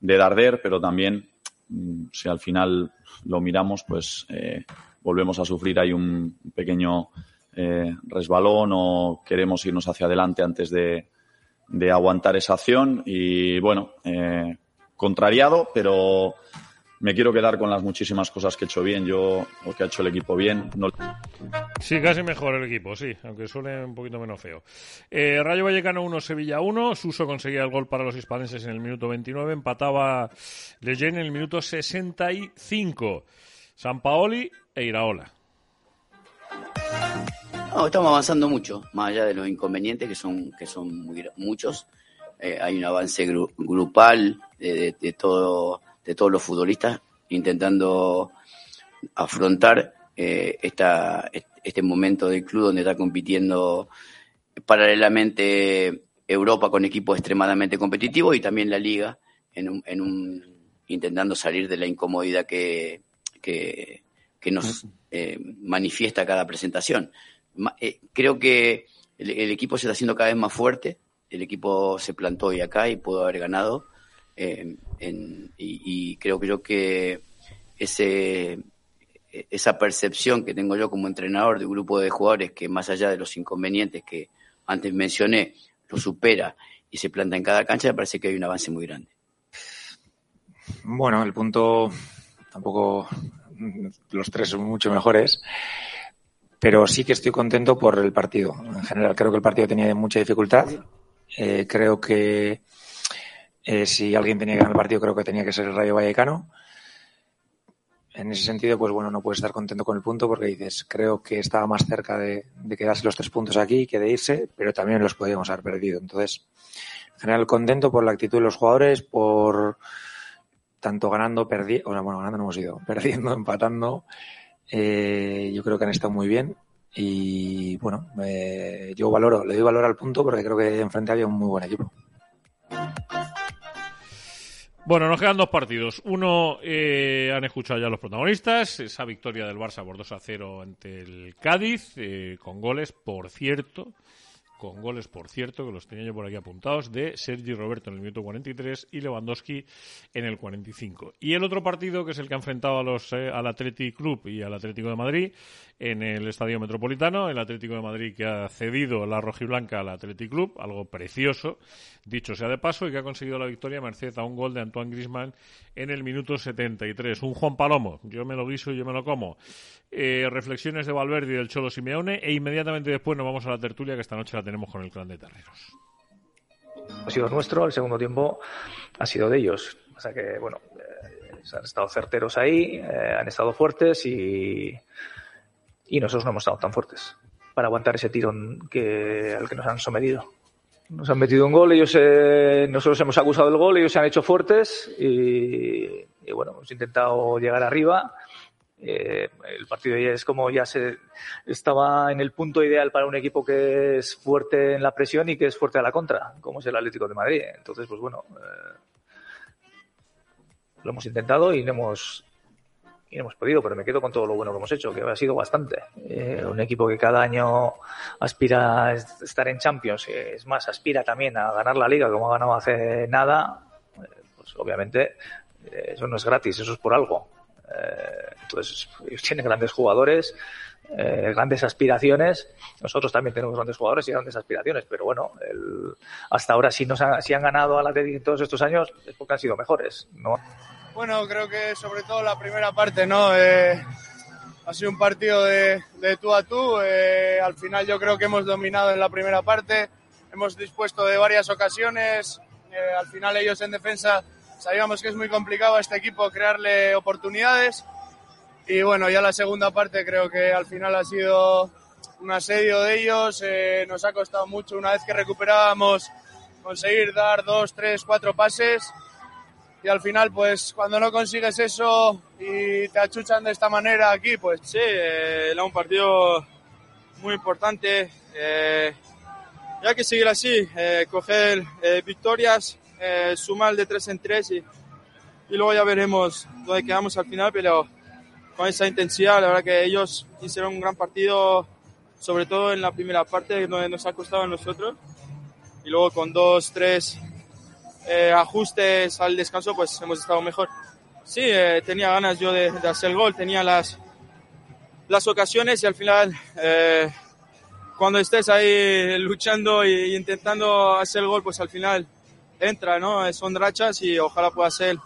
de Darder, pero también, mm, si al final lo miramos, pues eh, volvemos a sufrir ahí un pequeño eh, resbalón o queremos irnos hacia adelante antes de, de aguantar esa acción. Y bueno, eh, contrariado, pero me quiero quedar con las muchísimas cosas que he hecho bien, yo, o que ha hecho el equipo bien. No... Sí, casi mejor el equipo, sí, aunque suene un poquito menos feo. Eh, Rayo Vallecano 1, Sevilla 1. Suso conseguía el gol para los hispaneses en el minuto 29. Empataba Leyen en el minuto 65. San Paoli e Iraola. No, estamos avanzando mucho, más allá de los inconvenientes que son, que son muy, muchos. Eh, hay un avance gru grupal de, de, de, todo, de todos los futbolistas intentando afrontar eh, esta, este momento del club donde está compitiendo paralelamente Europa con equipos extremadamente competitivos y también la Liga en un, en un intentando salir de la incomodidad que, que, que nos eh, manifiesta cada presentación. Eh, creo que el, el, equipo se está haciendo cada vez más fuerte, el equipo se plantó hoy acá y pudo haber ganado. Y, y, creo que ese, esa percepción que tengo yo como entrenador de un grupo de jugadores que más allá de los inconvenientes que antes mencioné, lo supera y se planta en cada cancha, me parece que hay un avance muy grande. Bueno, el punto tampoco los tres son mucho mejores, pero sí que estoy contento por el partido. En general, creo que el partido tenía mucha dificultad. Eh, creo que eh, si alguien tenía que ganar el partido, creo que tenía que ser el Rayo Vallecano. En ese sentido, pues bueno, no puedes estar contento con el punto porque dices, creo que estaba más cerca de, quedarse los tres puntos aquí que de irse, pero también los podíamos haber perdido. Entonces, en general, contento por la actitud de los jugadores, por tanto ganando, perdiendo, bueno, ganando no hemos ido, perdiendo, empatando. Eh, yo creo que han estado muy bien y bueno, eh, yo valoro, le doy valor al punto porque creo que enfrente había un muy buen equipo. Bueno, nos quedan dos partidos. Uno, eh, han escuchado ya los protagonistas, esa victoria del Barça por 2 a 0 ante el Cádiz, eh, con goles, por cierto, con goles, por cierto, que los tenía yo por aquí apuntados, de Sergi Roberto en el minuto 43 y Lewandowski en el 45. Y el otro partido, que es el que ha enfrentado a los, eh, al Athletic Club y al Atlético de Madrid en el Estadio Metropolitano, el Atlético de Madrid que ha cedido la rojiblanca al Athletic Club, algo precioso, dicho sea de paso, y que ha conseguido la victoria merced a un gol de Antoine Griezmann en el minuto 73. Un Juan Palomo, yo me lo guiso y yo me lo como. Eh, reflexiones de Valverde y del Cholo Simeone, e inmediatamente después nos vamos a la tertulia que esta noche la tenemos con el clan de Terreros. Ha sido nuestro, el segundo tiempo ha sido de ellos. O sea que, bueno, eh, han estado certeros ahí, eh, han estado fuertes y, y nosotros no hemos estado tan fuertes para aguantar ese tirón que, al que nos han sometido. Nos han metido un gol, ellos eh, nosotros hemos acusado el gol, ellos se han hecho fuertes y, y bueno, hemos intentado llegar arriba. Eh, el partido ya es como ya se estaba en el punto ideal para un equipo que es fuerte en la presión y que es fuerte a la contra, como es el Atlético de Madrid. Entonces, pues bueno, eh, lo hemos intentado y no hemos y no hemos podido, pero me quedo con todo lo bueno que hemos hecho, que ha sido bastante. Eh, un equipo que cada año aspira a estar en Champions, es más, aspira también a ganar la liga como ha ganado hace nada, pues obviamente eso no es gratis, eso es por algo. Eh, entonces, ellos tienen grandes jugadores, eh, grandes aspiraciones. Nosotros también tenemos grandes jugadores y grandes aspiraciones, pero bueno, el, hasta ahora si, nos ha, si han ganado a la en todos estos años es porque han sido mejores. ¿no? Bueno, creo que sobre todo la primera parte, ¿no? Eh, ha sido un partido de, de tú a tú. Eh, al final yo creo que hemos dominado en la primera parte, hemos dispuesto de varias ocasiones. Eh, al final ellos en defensa sabíamos que es muy complicado a este equipo crearle oportunidades Y bueno, ya la segunda parte creo que al final ha sido un asedio de ellos. eh, nos ha costado mucho una vez que recuperábamos conseguir dar dos, tres, cuatro pases. Y al final, pues cuando no consigues eso y te achuchan de esta manera aquí, pues Sí, eh, era un partido muy importante. Eh, y hay que seguir así, eh, coger eh, victorias, eh, sumar de tres en tres y, y luego ya veremos dónde quedamos al final, pero con esa intensidad, la verdad que ellos hicieron un gran partido, sobre todo en la primera parte, donde nos ha costado a nosotros. Y luego con dos, tres eh, ajustes al descanso, pues hemos estado mejor. Sí, eh, tenía ganas yo de, de hacer el gol, tenía las, las ocasiones y al final, eh, cuando estés ahí luchando e intentando hacer el gol, pues al final entra, ¿no? Son rachas y ojalá pueda hacer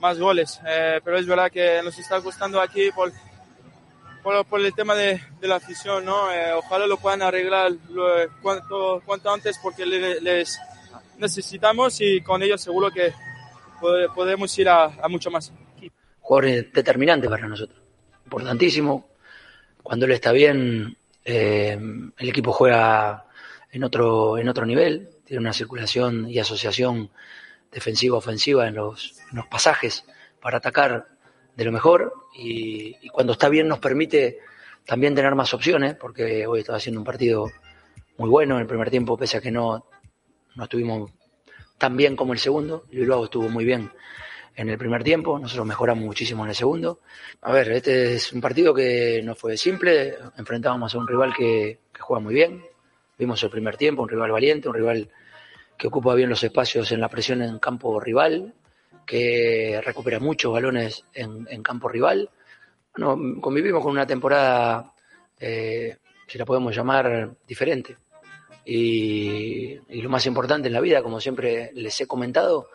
más goles. Eh, pero es verdad que nos está costando aquí por, por, el tema de, la afición, ¿no? Eh, ojalá lo puedan arreglar lo- cuanto, cuanto antes porque le- les necesitamos y con ellos seguro que pod- podemos ir a, a mucho más. jugador determinante para nosotros, importantísimo. Cuando él está bien, eh, el equipo juega en otro, en otro nivel, tiene una circulación y asociación defensiva-ofensiva en los, los pasajes para atacar de lo mejor y, y cuando está bien nos permite también tener más opciones, porque hoy estaba haciendo un partido muy bueno en el primer tiempo, pese a que no, no estuvimos tan bien como el segundo, y luego estuvo muy bien en el primer tiempo, nosotros mejoramos muchísimo en el segundo. A ver, este es un partido que no fue simple, enfrentábamos a un rival que, que juega muy bien, vimos el primer tiempo, un rival valiente, un rival que ocupa bien los espacios en la presión en campo rival, que recupera muchos balones en, campo rival. Bueno, convivimos con una temporada, eh, si la podemos llamar, diferente. Y, y lo más importante en la vida, como siempre les he comentado,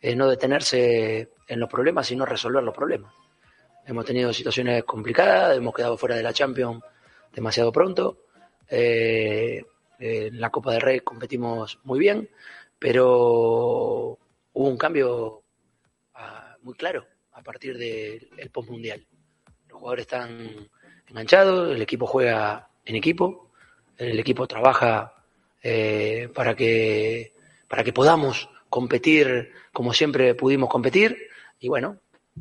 es no detenerse en los problemas, sino resolver los problemas. Hemos tenido situaciones complicadas, hemos quedado fuera de la Champions demasiado pronto. Eh, en la Copa del Rey competimos muy bien, pero hubo un cambio ah, muy claro a partir del el postmundial. Los jugadores están enganchados, el equipo juega en equipo, el equipo trabaja eh, para que para que podamos competir como siempre pudimos competir y bueno,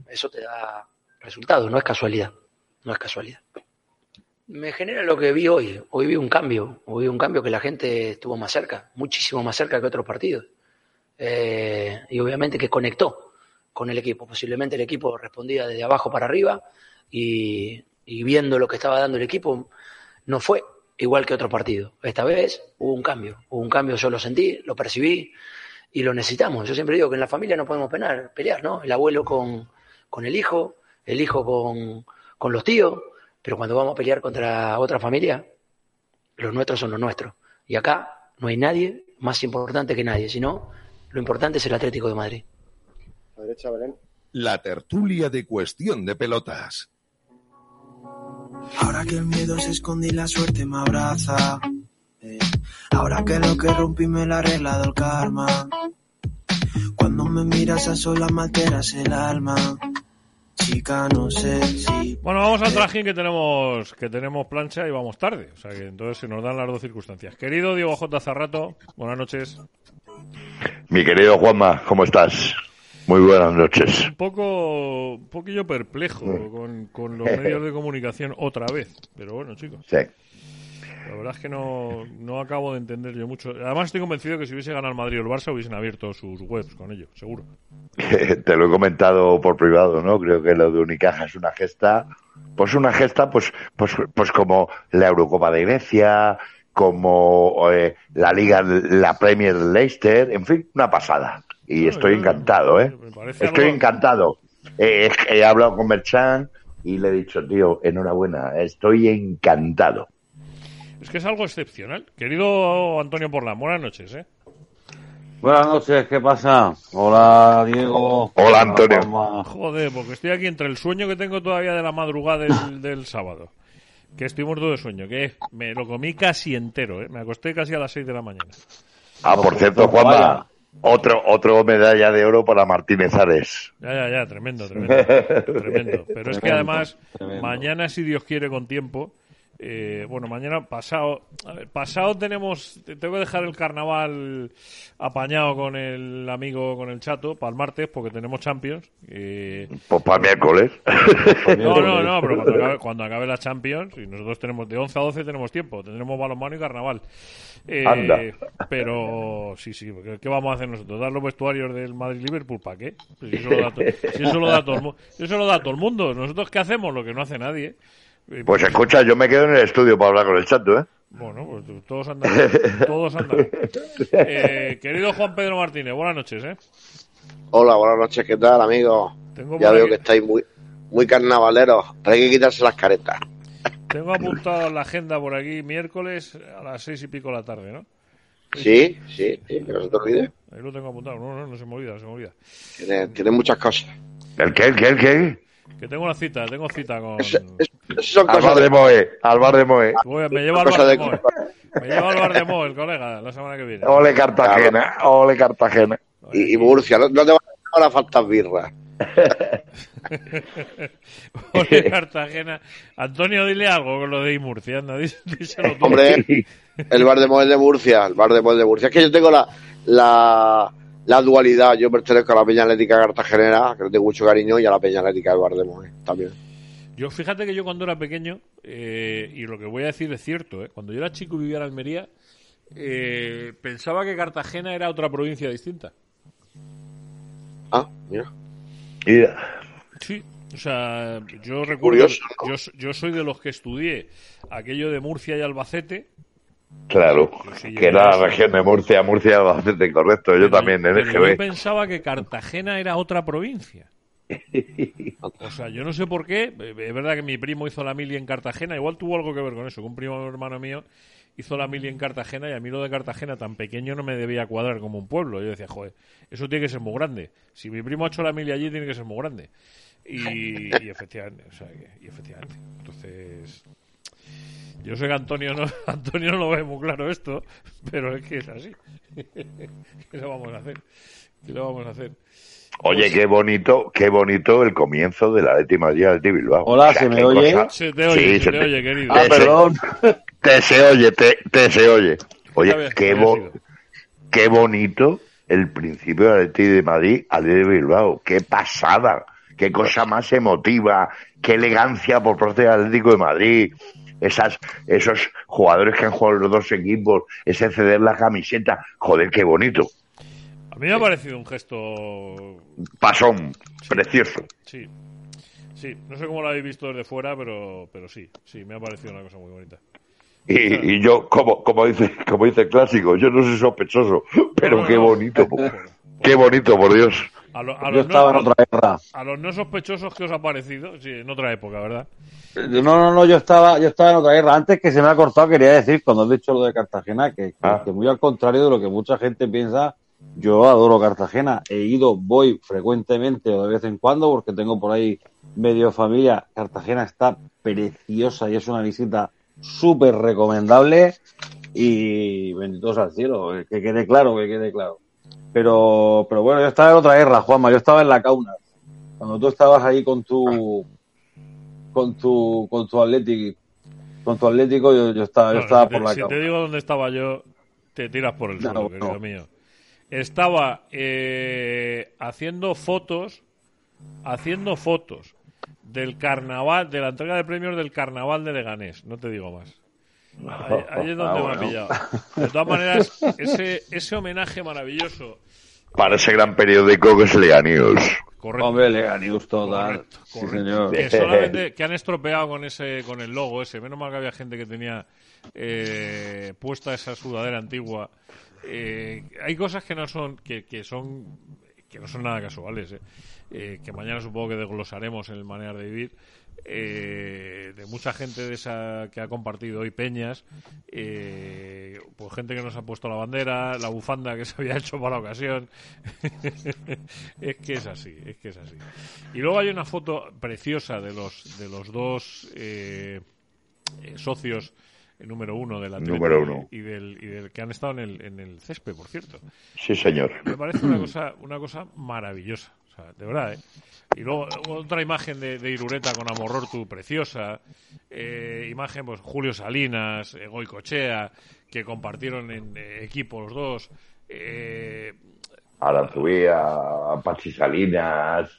eso te da resultados, no es casualidad, no es casualidad. Me genera lo que vi hoy, hoy vi un cambio, hoy vi un cambio que la gente estuvo más cerca, muchísimo más cerca que otros partidos Eh, y obviamente que conectó con el equipo, posiblemente el equipo respondía desde abajo para arriba y, viendo lo que estaba dando el equipo no fue igual que otro partido. Esta vez hubo un cambio, hubo un cambio, yo lo sentí, lo percibí y lo necesitamos. Yo siempre digo que en la familia no podemos penar, pelear, ¿no? El abuelo con, con el hijo, el hijo con, con los tíos, pero cuando vamos a pelear contra otra familia, los nuestros son los nuestros. Y acá no hay nadie más importante que nadie, sino lo importante es el Atlético de Madrid. A derecha, Belén. La tertulia de cuestión de pelotas. Ahora que el miedo se esconde y la suerte me abraza. eh, Ahora que lo que rompí me lo ha arreglado el karma. Cuando me miras a solas me alteras el alma. Chica, no sé si. Bueno, vamos al trajín que tenemos que tenemos plancha y vamos tarde. O sea que entonces se nos dan las dos circunstancias. Querido Diego J. Zarrato, buenas noches. Mi querido Juanma, ¿cómo estás? Muy buenas noches. Un poco, un poquillo perplejo con, con los medios de comunicación otra vez. Pero bueno, chicos. Sí. La verdad es que no, no acabo de entender yo mucho. Además estoy convencido que si hubiese ganado el Madrid o el Barça hubiesen abierto sus webs con ello, seguro. Te lo he comentado por privado, ¿no? Creo que lo de Unicaja es una gesta, pues una gesta, pues, pues, pues como la Eurocopa de Grecia, como eh, la Liga, la Premier de Leicester, en fin, una pasada. Y estoy encantado, ¿eh? Estoy algo- encantado. Eh, he hablado con Merchan y le he dicho, tío, enhorabuena, estoy encantado. Es que es algo excepcional. Querido Antonio Porlán, buenas noches, ¿eh? Buenas noches, ¿qué pasa? Hola, Diego. Hola, Antonio. Joder, porque estoy aquí entre el sueño que tengo todavía de la madrugada del, del sábado, que estoy muerto de sueño, que me lo comí casi entero, ¿eh? Me acosté casi a las 6 de la mañana. Ah, por cierto, Juanma, Otro, otro medalla de oro para Martínez Ares. Ya, ya, ya, tremendo, tremendo. tremendo. Pero es que además, mañana, si Dios quiere, con tiempo, eh, bueno, mañana pasado, a ver, pasado tenemos, tengo que dejar el carnaval apañado con el amigo, con el chato, para el martes, porque tenemos Champions. Eh, Pues para miércoles. no, no, no, pero cuando acabe, cuando acabe la Champions, y nosotros tenemos de 11 a 12 tenemos tiempo, tendremos balonmano y carnaval. Eh, Anda. Pero sí, sí, ¿qué vamos a hacer nosotros? ¿Dar los vestuarios del Madrid-Liverpool para qué? Pues si eso lo da, to- si eso lo da todo el mundo. ¿Nosotros qué hacemos? Lo que no hace nadie. Eh, Pues escucha, yo me quedo en el estudio para hablar con el chato, ¿eh? Bueno, pues todos andan. todos andan. Eh, querido Juan Pedro Martínez, buenas noches, ¿eh? Hola, buenas noches, ¿qué tal, amigo? Tengo ya veo que estáis muy, muy carnavaleros, pero hay que quitarse las caretas. Tengo apuntado en la agenda por aquí miércoles a las seis y pico de la tarde, ¿no? Sí, sí, sí, que no se te olvide. Ahí lo tengo apuntado. No, no, no se me olvida, no se me olvida. Tienes, tienes muchas cosas. ¿El qué, el qué, el qué? Que tengo una cita, tengo cita con. son Al cosas bar de de- Moe, al bar de Moe. Voy- me lleva al bar de de- Moe. Me lleva al bar de Moe, el colega, la semana que viene. Ole Cartagena, ole Cartagena. Y, y Murcia, no, no te van a faltas birras. Ole Cartagena. Antonio, dile algo con lo de Murcia, anda, dí- díselo tú. Hombre, el bar de Moe es de Murcia, el bar de Moe es de Murcia. Es que yo tengo la, la, la dualidad. Yo pertenezco a la Peña Atlética Cartagenera, que le tengo mucho cariño, y a la Peña Atlética de Moe también. Yo, fíjate que yo cuando era pequeño, eh, y lo que voy a decir es cierto, ¿eh? cuando yo era chico y vivía en Almería, eh, pensaba que Cartagena era otra provincia distinta. Ah, mira. Sí, o sea, yo recuerdo, Curioso, yo, yo soy de los que estudié aquello de Murcia y Albacete, Claro, que era la región de Murcia, Murcia Albacete, correcto. Yo también, en yo pensaba que Cartagena era otra provincia. O sea, yo no sé por qué. eh, Es verdad que mi primo hizo la mili en Cartagena. Igual tuvo algo que ver con eso. Que un primo hermano mío hizo la mili en Cartagena y a mí lo de Cartagena tan pequeño no me debía cuadrar como un pueblo. Yo decía, joder, eso tiene que ser muy grande. Si mi primo ha hecho la mili allí, tiene que ser muy grande. Y, y efectivamente, o sea, y efectivamente. Entonces, yo sé que Antonio no, Antonio no lo ve muy claro esto, pero es que es así. ¿Qué le vamos a hacer? ¿Qué le vamos a hacer? Oye, qué bonito, qué bonito el comienzo de la Leti Madrid Leti Bilbao. Hola, ¿se me oye? cosa- Se te oye, se te oye, querido. Ah, perdón. Te se oye, te, te se oye. Oye, qué, bo- qué bonito el principio de la Leti de Madrid al de Bilbao. Qué pasada, qué cosa más emotiva, qué elegancia por parte del Atlético de Madrid. Esas, esos jugadores que han jugado los dos equipos, ese ceder la camiseta, joder, qué bonito. A mí me ha parecido un gesto. Pasón, precioso. Sí. Sí, no sé cómo lo habéis visto desde fuera, pero, pero sí, sí, me ha parecido una cosa muy bonita. Y, y yo, como, como dice, como dice el clásico, yo no soy sospechoso, pero No, no, qué no. bonito, po- qué bonito, por Dios. A, lo- a Yo los estaba no, en otra guerra. a los no sospechosos que os ha parecido, sí, en otra época, ¿verdad? No, no, no, yo estaba, yo estaba en otra guerra. Antes que se me ha cortado, quería decir, cuando has dicho lo de Cartagena, que, que- Ah. que muy al contrario de lo que mucha gente piensa, yo adoro Cartagena. He ido, voy frecuentemente o de vez en cuando, porque tengo por ahí medio familia. Cartagena está preciosa y es una visita súper recomendable. Y benditos al cielo, que quede claro, que quede claro. Pero, pero bueno, yo estaba en otra guerra, Juanma, yo estaba en la Cauna. Cuando tú estabas ahí con tu, con tu, con tu Atlético, con tu Atlético, yo, yo estaba, yo Bueno, estaba si, por te, la si te digo dónde estaba yo, te tiras por el suelo, no. querido mío. Estaba eh, haciendo fotos, haciendo fotos del carnaval, de la entrega de premios del carnaval de Leganés, no te digo más. Ahí, ahí es donde Ah, me ha pillado. De todas maneras, ese, ese homenaje maravilloso. Para ese gran periódico que es Leganius. Correcto. Hombre, Leganius total. Correcto, Sí, correcto. señor. Que solamente que han estropeado con ese con el logo ese. Menos mal que había gente que tenía eh, puesta esa sudadera antigua. Eh, hay cosas que no son que, que son que no son nada casuales. eh. Eh, que mañana supongo que desglosaremos en el manera de vivir. Eh, de mucha gente de esa que ha compartido hoy peñas, eh, pues gente que nos ha puesto la bandera, la bufanda que se había hecho para la ocasión. es que es así, es que es así. Y luego hay una foto preciosa de los de los dos eh, eh, socios el número uno del Número uno. y del, y del que han estado en el, en el césped, por cierto. Sí, señor. Me parece una cosa, una cosa maravillosa, sea, de verdad, ¿eh? Y luego otra imagen de, de Irureta con Amorortu preciosa, eh, imagen pues Julio Salinas, eh, Goicochea, que compartieron en eh, equipo los dos. Eh, Aranzubía, Pachi Salinas.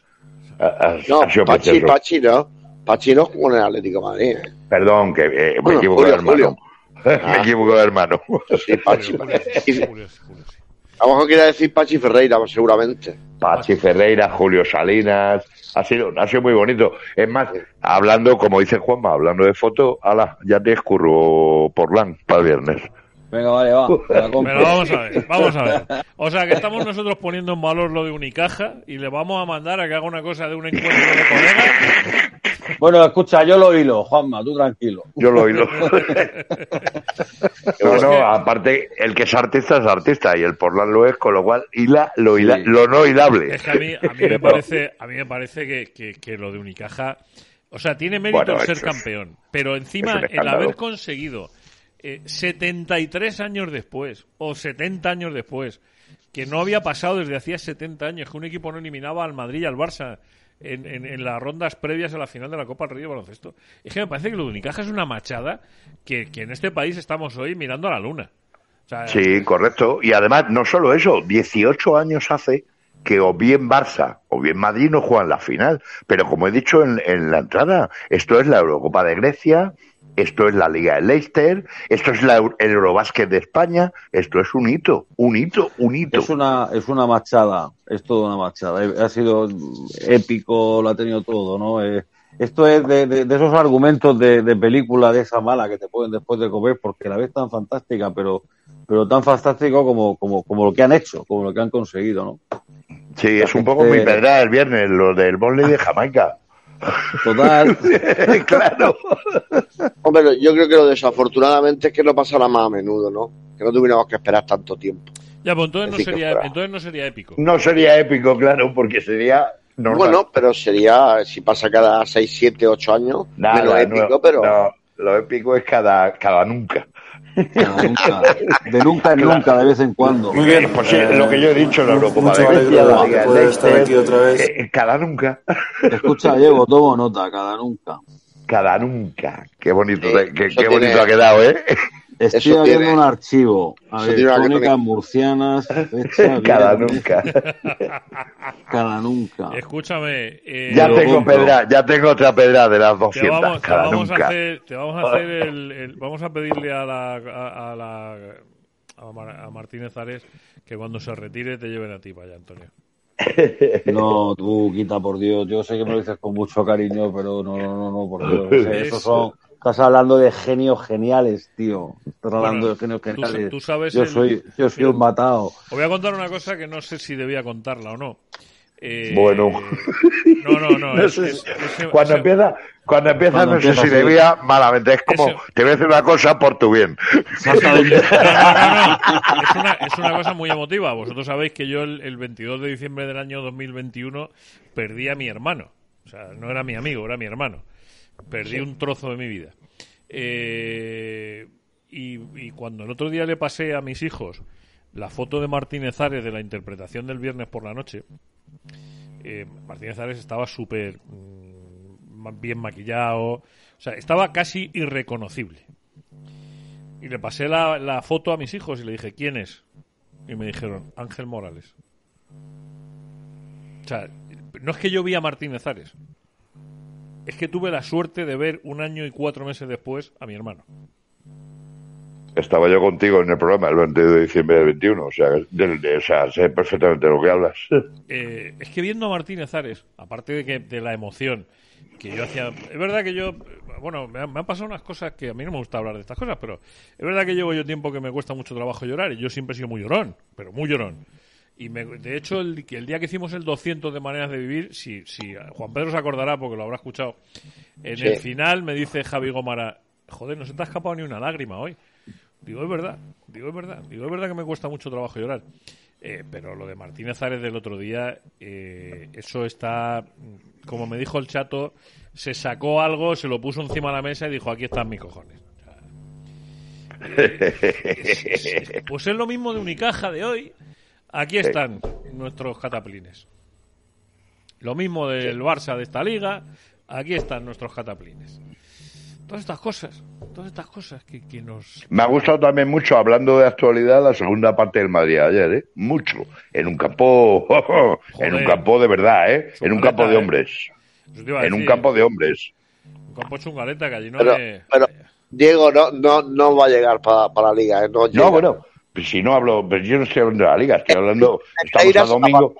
a- a- No, Pachi, precioso. Pachi no. Pachi no jugó en el Atlético de Madrid. ¿eh? Perdón, que eh, me Bueno, equivoco de Julio, hermano. me Ah. equivoco de hermano. Sí, Pachi. A lo mejor quiere decir Pachi Ferreira, seguramente. Pachi Ferreira, Julio Salinas. Ha sido, ha sido muy bonito. Es más, hablando, como dice Juanma, hablando de foto, ala, ya te escurro por LAN para el viernes. Venga, vale, va. Pero vamos a ver, vamos a ver. O sea, que estamos nosotros poniendo en valor lo de Unicaja y le vamos a mandar a que haga una cosa de un encuentro de colegas. Bueno, escucha, yo lo hilo, Juanma, tú tranquilo. Yo lo hilo. No, no, aparte, el que es artista es artista y el Portland lo es, con lo cual hila lo, hila- Sí. lo no hilable. Es que a mí, a mí me parece, a mí me parece que, que- que lo de Unicaja, o sea, tiene mérito Bueno, el ser campeón, pero encima el haber conseguido eh, 73 años después o 70 años después, que no había pasado desde hacía 70 años, que un equipo no eliminaba al Madrid y al Barça en, en- en las rondas previas a la final de la Copa del Rey de Baloncesto. Es que me parece que lo de es una machada que, que en este país estamos hoy mirando a la luna. Sí, correcto. Y además, no solo eso, 18 años hace que o bien Barça o bien Madrid no juegan la final. Pero como he dicho en, en la entrada, esto es la Eurocopa de Grecia, esto es la Liga de Leicester, esto es la, el Eurobásquet de España, esto es un hito, un hito, un hito. Es una, es una machada, es toda una machada. Ha sido épico, lo ha tenido todo, ¿no? Eh, esto es de, de- de esos argumentos de, de película de esa mala que te ponen después de comer porque la ves tan fantástica, pero, pero tan fantástico como, como, como lo que han hecho, como lo que han conseguido, ¿no? Sí, es un poco mi pedra el viernes, lo del Burnley de Jamaica. Total. claro. Hombre, yo creo que lo desafortunadamente es que no pasará más a menudo, ¿no? Que no tuviéramos que esperar tanto tiempo. ya, pues entonces no, sería, entonces no sería épico. No sería épico, claro, porque sería normal. Bueno, pero sería, si pasa cada 6, 7, 8 años, Nada, menos épico, no, pero... no, lo épico es cada, cada nunca. Cada nunca. De nunca en nunca, de vez en cuando. Muy bien, pues sí, lo que yo he dicho, la Eurocopa mucho de la de Liga de poder estar Leicester, aquí otra vez. eh, cada nunca. Escucha, Diego, tomo nota, cada nunca. Cada nunca. Qué bonito, te- qué, bonito tiene- ha quedado, ¿eh? Estoy Eso abriendo tiene- un archivo. A ver, crónicas crónica. murcianas, fecha, Cada nunca. Cada nunca. Escúchame. eh, Ya tengo compro. pedra, ya tengo otra pedra de las te 200. vamos, te cada vamos a nunca. hacer, te vamos a hacer el, el- vamos a pedirle a la, a, a la a, Mar- a Martínez Ares que cuando se retire te lleven a ti para allá, Antonio. No, tú, quita por Dios. Yo sé que me lo dices con mucho cariño, pero no, no, no, no por Dios. O sea, esos son. Estás hablando de genios geniales, tío. Estás hablando Bueno, de genios geniales. tú sabes yo el- soy, yo soy un matado. Os voy a contar una cosa que no sé si debía contarla o no. Eh, Bueno. No, no, no. No es- sé es- si- es- cuando empieza, cuando empieza Cuando no sé empieza, si debía malamente. Es como, te voy a decir una cosa por tu bien. Exactamente. Es una, es una cosa muy emotiva. Vosotros sabéis que yo el, el 22 de diciembre del año 2021 perdí a mi hermano. O sea, no era mi amigo, era mi hermano. Perdí un trozo de mi vida. Eh, y, y cuando el otro día le pasé a mis hijos la foto de Martínez Ares de la interpretación del viernes por la noche, eh, Martínez Ares estaba súper mm, bien maquillado. O sea, estaba casi irreconocible. Y le pasé la, la foto a mis hijos y le dije, ¿quién es? Y me dijeron, Ángel Morales. O sea, no es que yo vi a Martínez Ares. Es que tuve la suerte de ver un año y cuatro meses después a mi hermano. Estaba yo contigo en el programa el 22 de diciembre del 21, o sea, de- o sea sé perfectamente de lo que hablas. Eh, es que viendo a Martínez Ares, aparte de que de la emoción que yo hacía, es verdad que yo, bueno, me han, me han pasado unas cosas que a mí no me gusta hablar de estas cosas, pero es verdad que llevo yo tiempo que me cuesta mucho trabajo llorar y yo siempre he sido muy llorón, pero muy llorón. Y me- de hecho, el, que el día que hicimos el 200 de maneras de vivir, si, si Juan Pedro se acordará porque lo habrá escuchado, en Sí. el final me dice Javi Gómara, joder, no se te ha escapado ni una lágrima hoy. Digo, es verdad, digo, es verdad, digo, es verdad que me cuesta mucho trabajo llorar. Eh, pero lo de Martínez Ares del otro día, eh, eso está, como me dijo el chato, se sacó algo, se lo puso encima de la mesa y dijo, aquí están mis cojones. O sea, Pues es lo mismo de Unicaja de hoy. Aquí están nuestros cataplines. Lo mismo del Barça de esta liga. Aquí están nuestros cataplines. Todas estas cosas, todas estas cosas que, que nos... Me ha gustado también mucho, hablando de actualidad, la segunda parte del Madrid ayer, ¿eh? Mucho. En un campo, en un campo de verdad, ¿eh? En un campo de ¿eh? hombres. En un campo de hombres. Un campo chungaleta que allí no Pero, pero Diego no, no, no va a llegar para, para la liga. ¿eh? No, llega. No, bueno, si no hablo, pues yo no estoy hablando de la liga, estoy hablando, estamos a domingo.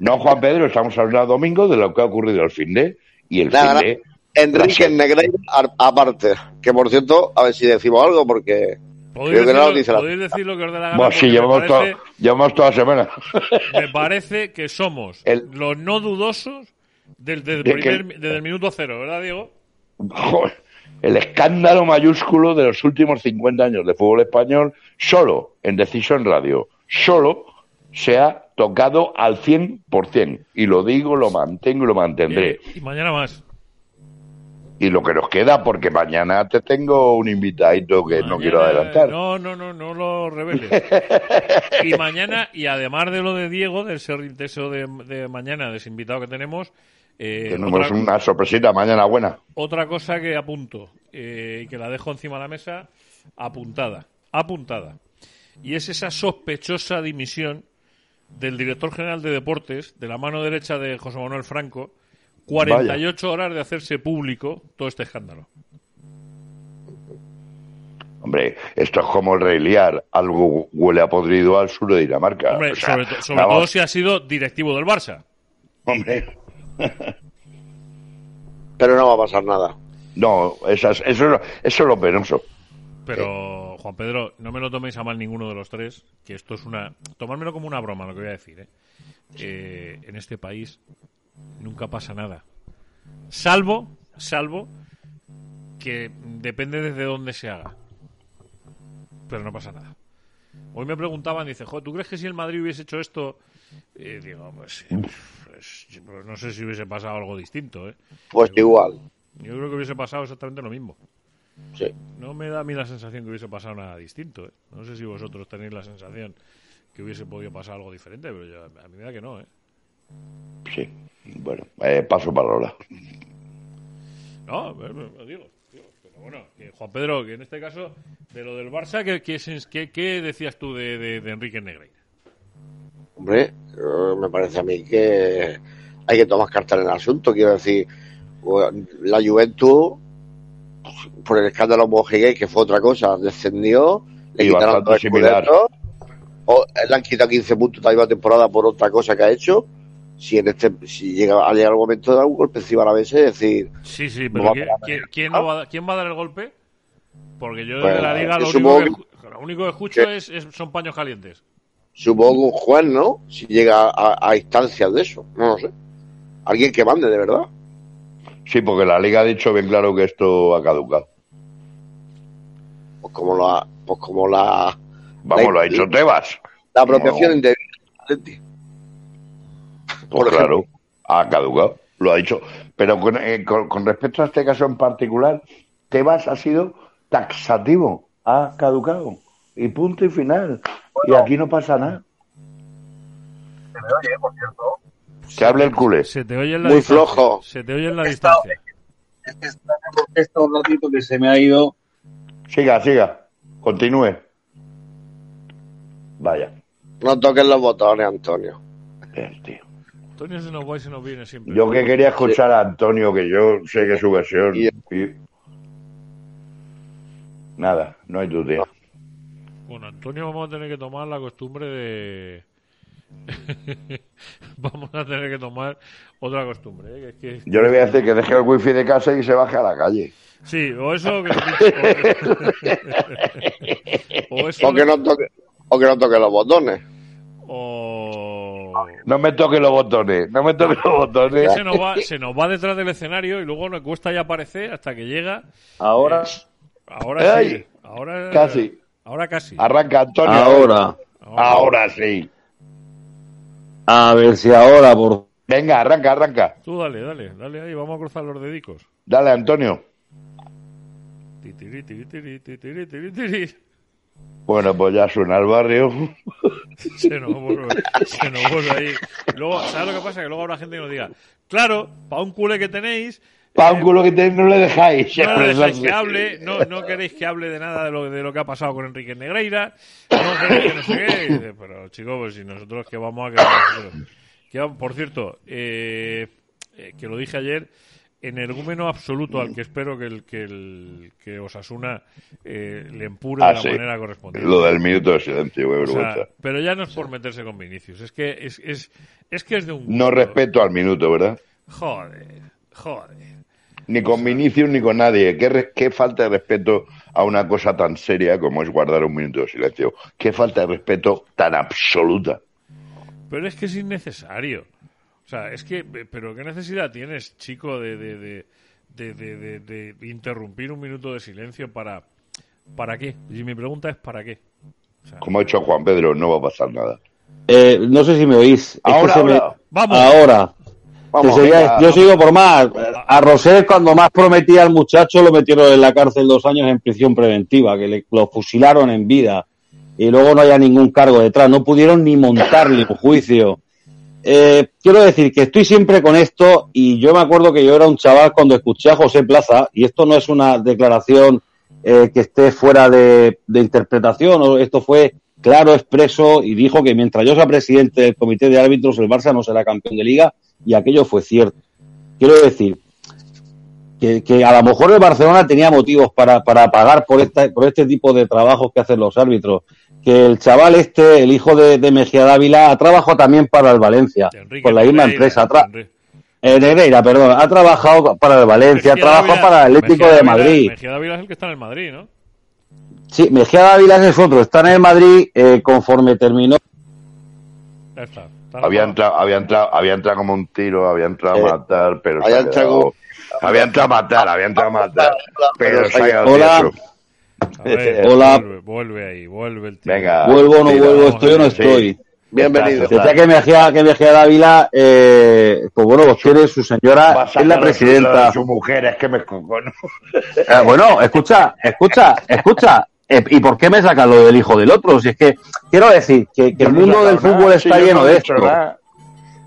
No, Juan Pedro, estamos hablando a domingo de lo que ha ocurrido el fin de y el Nada, fin de. Enrique Negreira ar- aparte. Que por cierto, a ver si decimos algo, porque ¿Podéis creo que no decir, lo dice lo- la. podéis decir lo que os dé la gana? Bueno, sí, llevamos, parece- llevamos toda la semana. Me parece que somos los no dudosos del, del De que- primer- desde el minuto cero, ¿verdad, Diego? Joder, el escándalo mayúsculo de los últimos 50 años de fútbol español, solo en Decisión Radio, solo se ha tocado al 100%. Y lo digo, lo mantengo y lo mantendré. Y mañana más. Y lo que nos queda, porque mañana te tengo un invitadito que no quiero adelantar. No, no, no, no lo reveles. y mañana, y además de lo de Diego, del ser intenso de, de mañana, de ese invitado que tenemos, eh, Tenemos otra, una sorpresita mañana buena. otra cosa que apunto eh, y que la dejo encima de la mesa, apuntada, apuntada. Y es esa sospechosa dimisión del director general de deportes, de la mano derecha de José Manuel Franco, 48 horas de hacerse público todo este escándalo. Hombre, esto es como el rey Liar. Algo huele a podrido al sur de Dinamarca. Hombre, O sea, sobre, to- sobre todo si ha sido directivo del Barça. Hombre. Pero no va a pasar nada. No, eso, es lo- eso es lo penoso. Pero, Juan Pedro, no me lo toméis a mal ninguno de los tres, que esto es una... Tomármelo como una broma, lo que voy a decir, ¿eh? Eh, en este país nunca pasa nada. Salvo, salvo, que depende desde dónde se haga. Pero no pasa nada. Hoy me preguntaban, dice, "Jo, ¿tú crees que si el Madrid hubiese hecho esto? Y digo, pues, sí, pues, pues no sé si hubiese pasado algo distinto, ¿eh? Pues igual. Yo creo que hubiese pasado exactamente lo mismo. Sí. No me da a mí la sensación que hubiese pasado nada distinto. ¿eh? No sé si vosotros tenéis la sensación que hubiese podido pasar algo diferente, pero yo- a mí me da que no. ¿eh? Sí. Bueno, eh, paso palabra. No, lo digo, digo. Pero bueno, que Juan Pedro, que en este caso, de lo del Barça, ¿qué, qué, qué- qué decías tú de, de- de Enrique Negreira? Hombre, eh, me parece a mí que hay que tomar cartas en el asunto. Quiero decir, bueno, la Juventud, por el escándalo Mojiguez, que fue otra cosa, descendió, le Y quitaron dos o le han quitado 15 puntos la misma temporada por otra cosa que ha hecho. Si en este, si llega a llegar el momento de dar un golpe encima a la vez, es decir, Sí, sí, pero ¿quién, parar. quién- quién no va, a dar- quién va a dar el golpe? Porque yo Pues, desde la liga lo único, que, lo único que escucho que- es, es- son paños calientes. Supongo un juez, ¿no? Si llega a, a instancias de eso, no lo sé. Alguien que mande, de verdad. Sí, porque la liga ha dicho bien claro que esto ha caducado. Pues como la, pues como la, Vamos, la- lo ha dicho Tebas. la apropiación No. indebida. Pues claro, ha caducado, lo ha dicho. Pero con, eh, con- con respecto a este caso en particular, Tebas ha sido taxativo, ha caducado. Y punto y final. Y aquí no pasa nada. Que hable el culé. Se te oye en la Muy distancia. flojo. Se te oye en la distancia. Esto un ratito que se me ha ido. Siga, siga. Continúe. Vaya. No toques los botones, Antonio. Antonio se nos va y se nos viene siempre. Yo que quería escuchar a Antonio, que yo sé que es su versión. y- Nada, no hay tu tío. Bueno, Antonio vamos a tener que tomar la costumbre de... vamos a tener que tomar otra costumbre. ¿eh? Que es que- Yo le voy a decir que deje el wifi de casa y se baje a la calle. Sí, o eso que... o eso O que no toque, o que no toque los botones. o... No me toque los botones, no me toque los botones. Se nos, va, se nos va detrás del escenario y luego nos cuesta ya aparecer hasta que llega. Ahora. Ahora Ay, sí. Ahora, casi. Ahora casi. Arranca Antonio. Ahora. Ahora sí. A ver si ahora, por Venga, arranca, arranca. Tú dale, dale, dale ahí, vamos a cruzar los dedicos. Dale, Antonio. Titiri, tiri, tiri, titiri, tiri, tiri. Bueno, pues ya suena el barrio. Se nos vuelve, se nos vuelve ahí. Luego, ¿sabes lo que pasa? Que luego habrá gente que nos diga, claro, para un culé que tenéis, Pa' un culo que tenéis no le dejáis. no le dejáis que hable, no, no queréis que hable de nada de lo, de lo que ha pasado con Enrique Negreira, no queréis que no sé qué. Dice, pero chicos, pues si nosotros que vamos a quedar... que por cierto, eh, eh, que lo dije ayer, energúmeno absoluto al que espero que el que el que Osasuna eh, le empure Ah, de la sí. manera correspondiente. Lo del minuto de silencio, O sea, pero ya no es por meterse con Vinicius, es que es, es, es que es de un No respeto al minuto, ¿verdad? joder, joder. Ni con Vinicius ni con nadie. ¿Qué, re- qué falta de respeto a una cosa tan seria como es guardar un minuto de silencio. Qué falta de respeto tan absoluta. Pero es que es innecesario. O sea, es que, pero ¿qué necesidad tienes, chico, de, de, de, de, de- de- de interrumpir un minuto de silencio para, para qué? Y mi pregunta es ¿para qué? Como ha hecho Juan Pedro, no va a pasar nada. Eh, no sé si me oís. Es que Ahora, se me- ahora. Vamos. Ahora. Vamos, venga, yo sigo por más. A Rosé, cuando más prometía al muchacho, lo metieron en la cárcel dos años en prisión preventiva, que le, lo fusilaron en vida. Y luego no haya ningún cargo detrás. No pudieron ni montarle un juicio. Eh, quiero decir que estoy siempre con esto y yo me acuerdo que yo era un chaval cuando escuché a José Plaza, y esto no es una declaración eh, que esté fuera de, de interpretación, o esto fue claro, expreso, y dijo que mientras yo sea presidente del comité de árbitros, el Barça no será campeón de liga, y aquello fue cierto. Quiero decir que, que a lo mejor el Barcelona tenía motivos para, para pagar por, esta, por este tipo de trabajos que hacen los árbitros. Que el chaval este, el hijo de, de Mejía Dávila, ha trabajado también para el Valencia, con la misma empresa. Enrique. eh, Negreira, perdón, ha trabajado para el Valencia, ha trabajado Dávila- para el Atlético Mejía de Dávila- Madrid. Mejía Dávila es el que está en el Madrid, ¿no? Sí, Mejía Dávila es otro, está en el Madrid eh, conforme terminó. Ya está. está Había entrado, había entrado, había entrado como un tiro, había entrado Eh, a matar, pero se había ha entrado Había entrado a matar, había entrado a matar, pero se ha quedado Hola. tieso. A ver, Hola. Vuelve, vuelve ahí, vuelve el tío. Venga. Vuelvo o no tira, vuelvo, estoy o no sí. estoy. Bienvenido. Decía que Mejía, que Mejía Dávila, eh, pues bueno, pues tiene su señora, es la presidenta. Su mujer, es que me cojono. Eh, bueno, escucha, escucha, escucha. Eh, ¿Y por qué me sacan lo del hijo del otro? Si es que quiero decir que, que el mundo del fútbol está lleno no de esto. nada.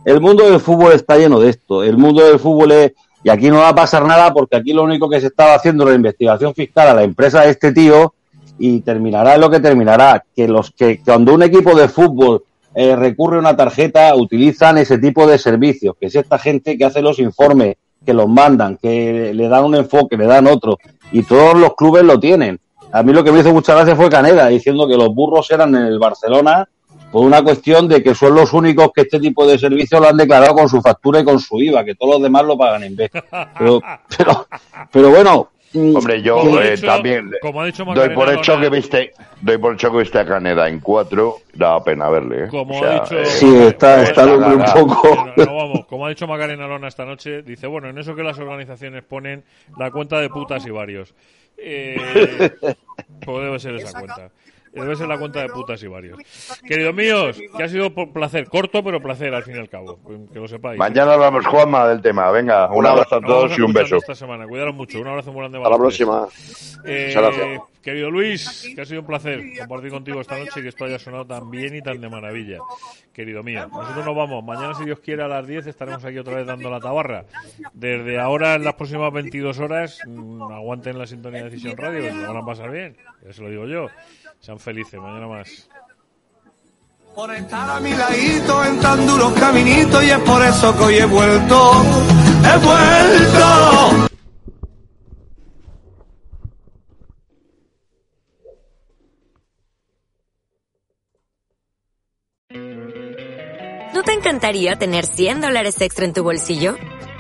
El mundo del fútbol está lleno de esto. El mundo del fútbol es, y aquí no va a pasar nada porque aquí lo único que se estaba haciendo era la investigación fiscal a la empresa de este tío y terminará en lo que terminará. Que los que cuando un equipo de fútbol eh, recurre a una tarjeta utilizan ese tipo de servicios, que es esta gente que hace los informes, que los mandan, que le dan un enfoque, le dan otro, y todos los clubes lo tienen. A mí lo que me hizo mucha gracia fue Caneda diciendo que los burros eran en el Barcelona por una cuestión de que son los únicos que este tipo de servicios lo han declarado con su factura y con su IVA, que todos los demás lo pagan en vez. Pero, pero, pero bueno. mm, Hombre, yo Como eh, dicho- también como ha dicho doy por hecho que viste, doy por hecho que viste a Caneda en cuatro, da pena verle. ¿eh? Como O sea, ha dicho- eh, Sí, está, hombre un poco. No, no, vamos, como ha dicho Macarena Lona esta noche, dice, bueno, en eso que las organizaciones ponen la cuenta de putas y varios. Eh, debe ser esa cuenta. Debe ser la cuenta de putas y varios. Queridos míos, que ha sido por placer, corto pero placer al fin y al cabo, que lo sepáis. Mañana hablamos, Juanma, del tema. Venga, un abrazo a todos y un beso. Esta semana. Cuidaros mucho. Un abrazo muy grande. Hasta la próxima. Eh, Muchas gracias. Querido Luis, que ha sido un placer compartir contigo esta noche y que esto haya sonado tan bien y tan de maravilla. Querido mío, nosotros nos vamos. Mañana, si Dios quiere, a las 10 estaremos aquí otra vez dando la tabarra. Desde ahora, en las próximas 22 horas, mm, aguanten la sintonía de Decisión Radio, que lo van a pasar bien. Ya se lo digo yo. Sean felices. Mañana más. Por estar a mi ladito en tan duros caminitos y es por eso que hoy he vuelto, he vuelto. ¿No te encantaría tener 100 dólares extra en tu bolsillo?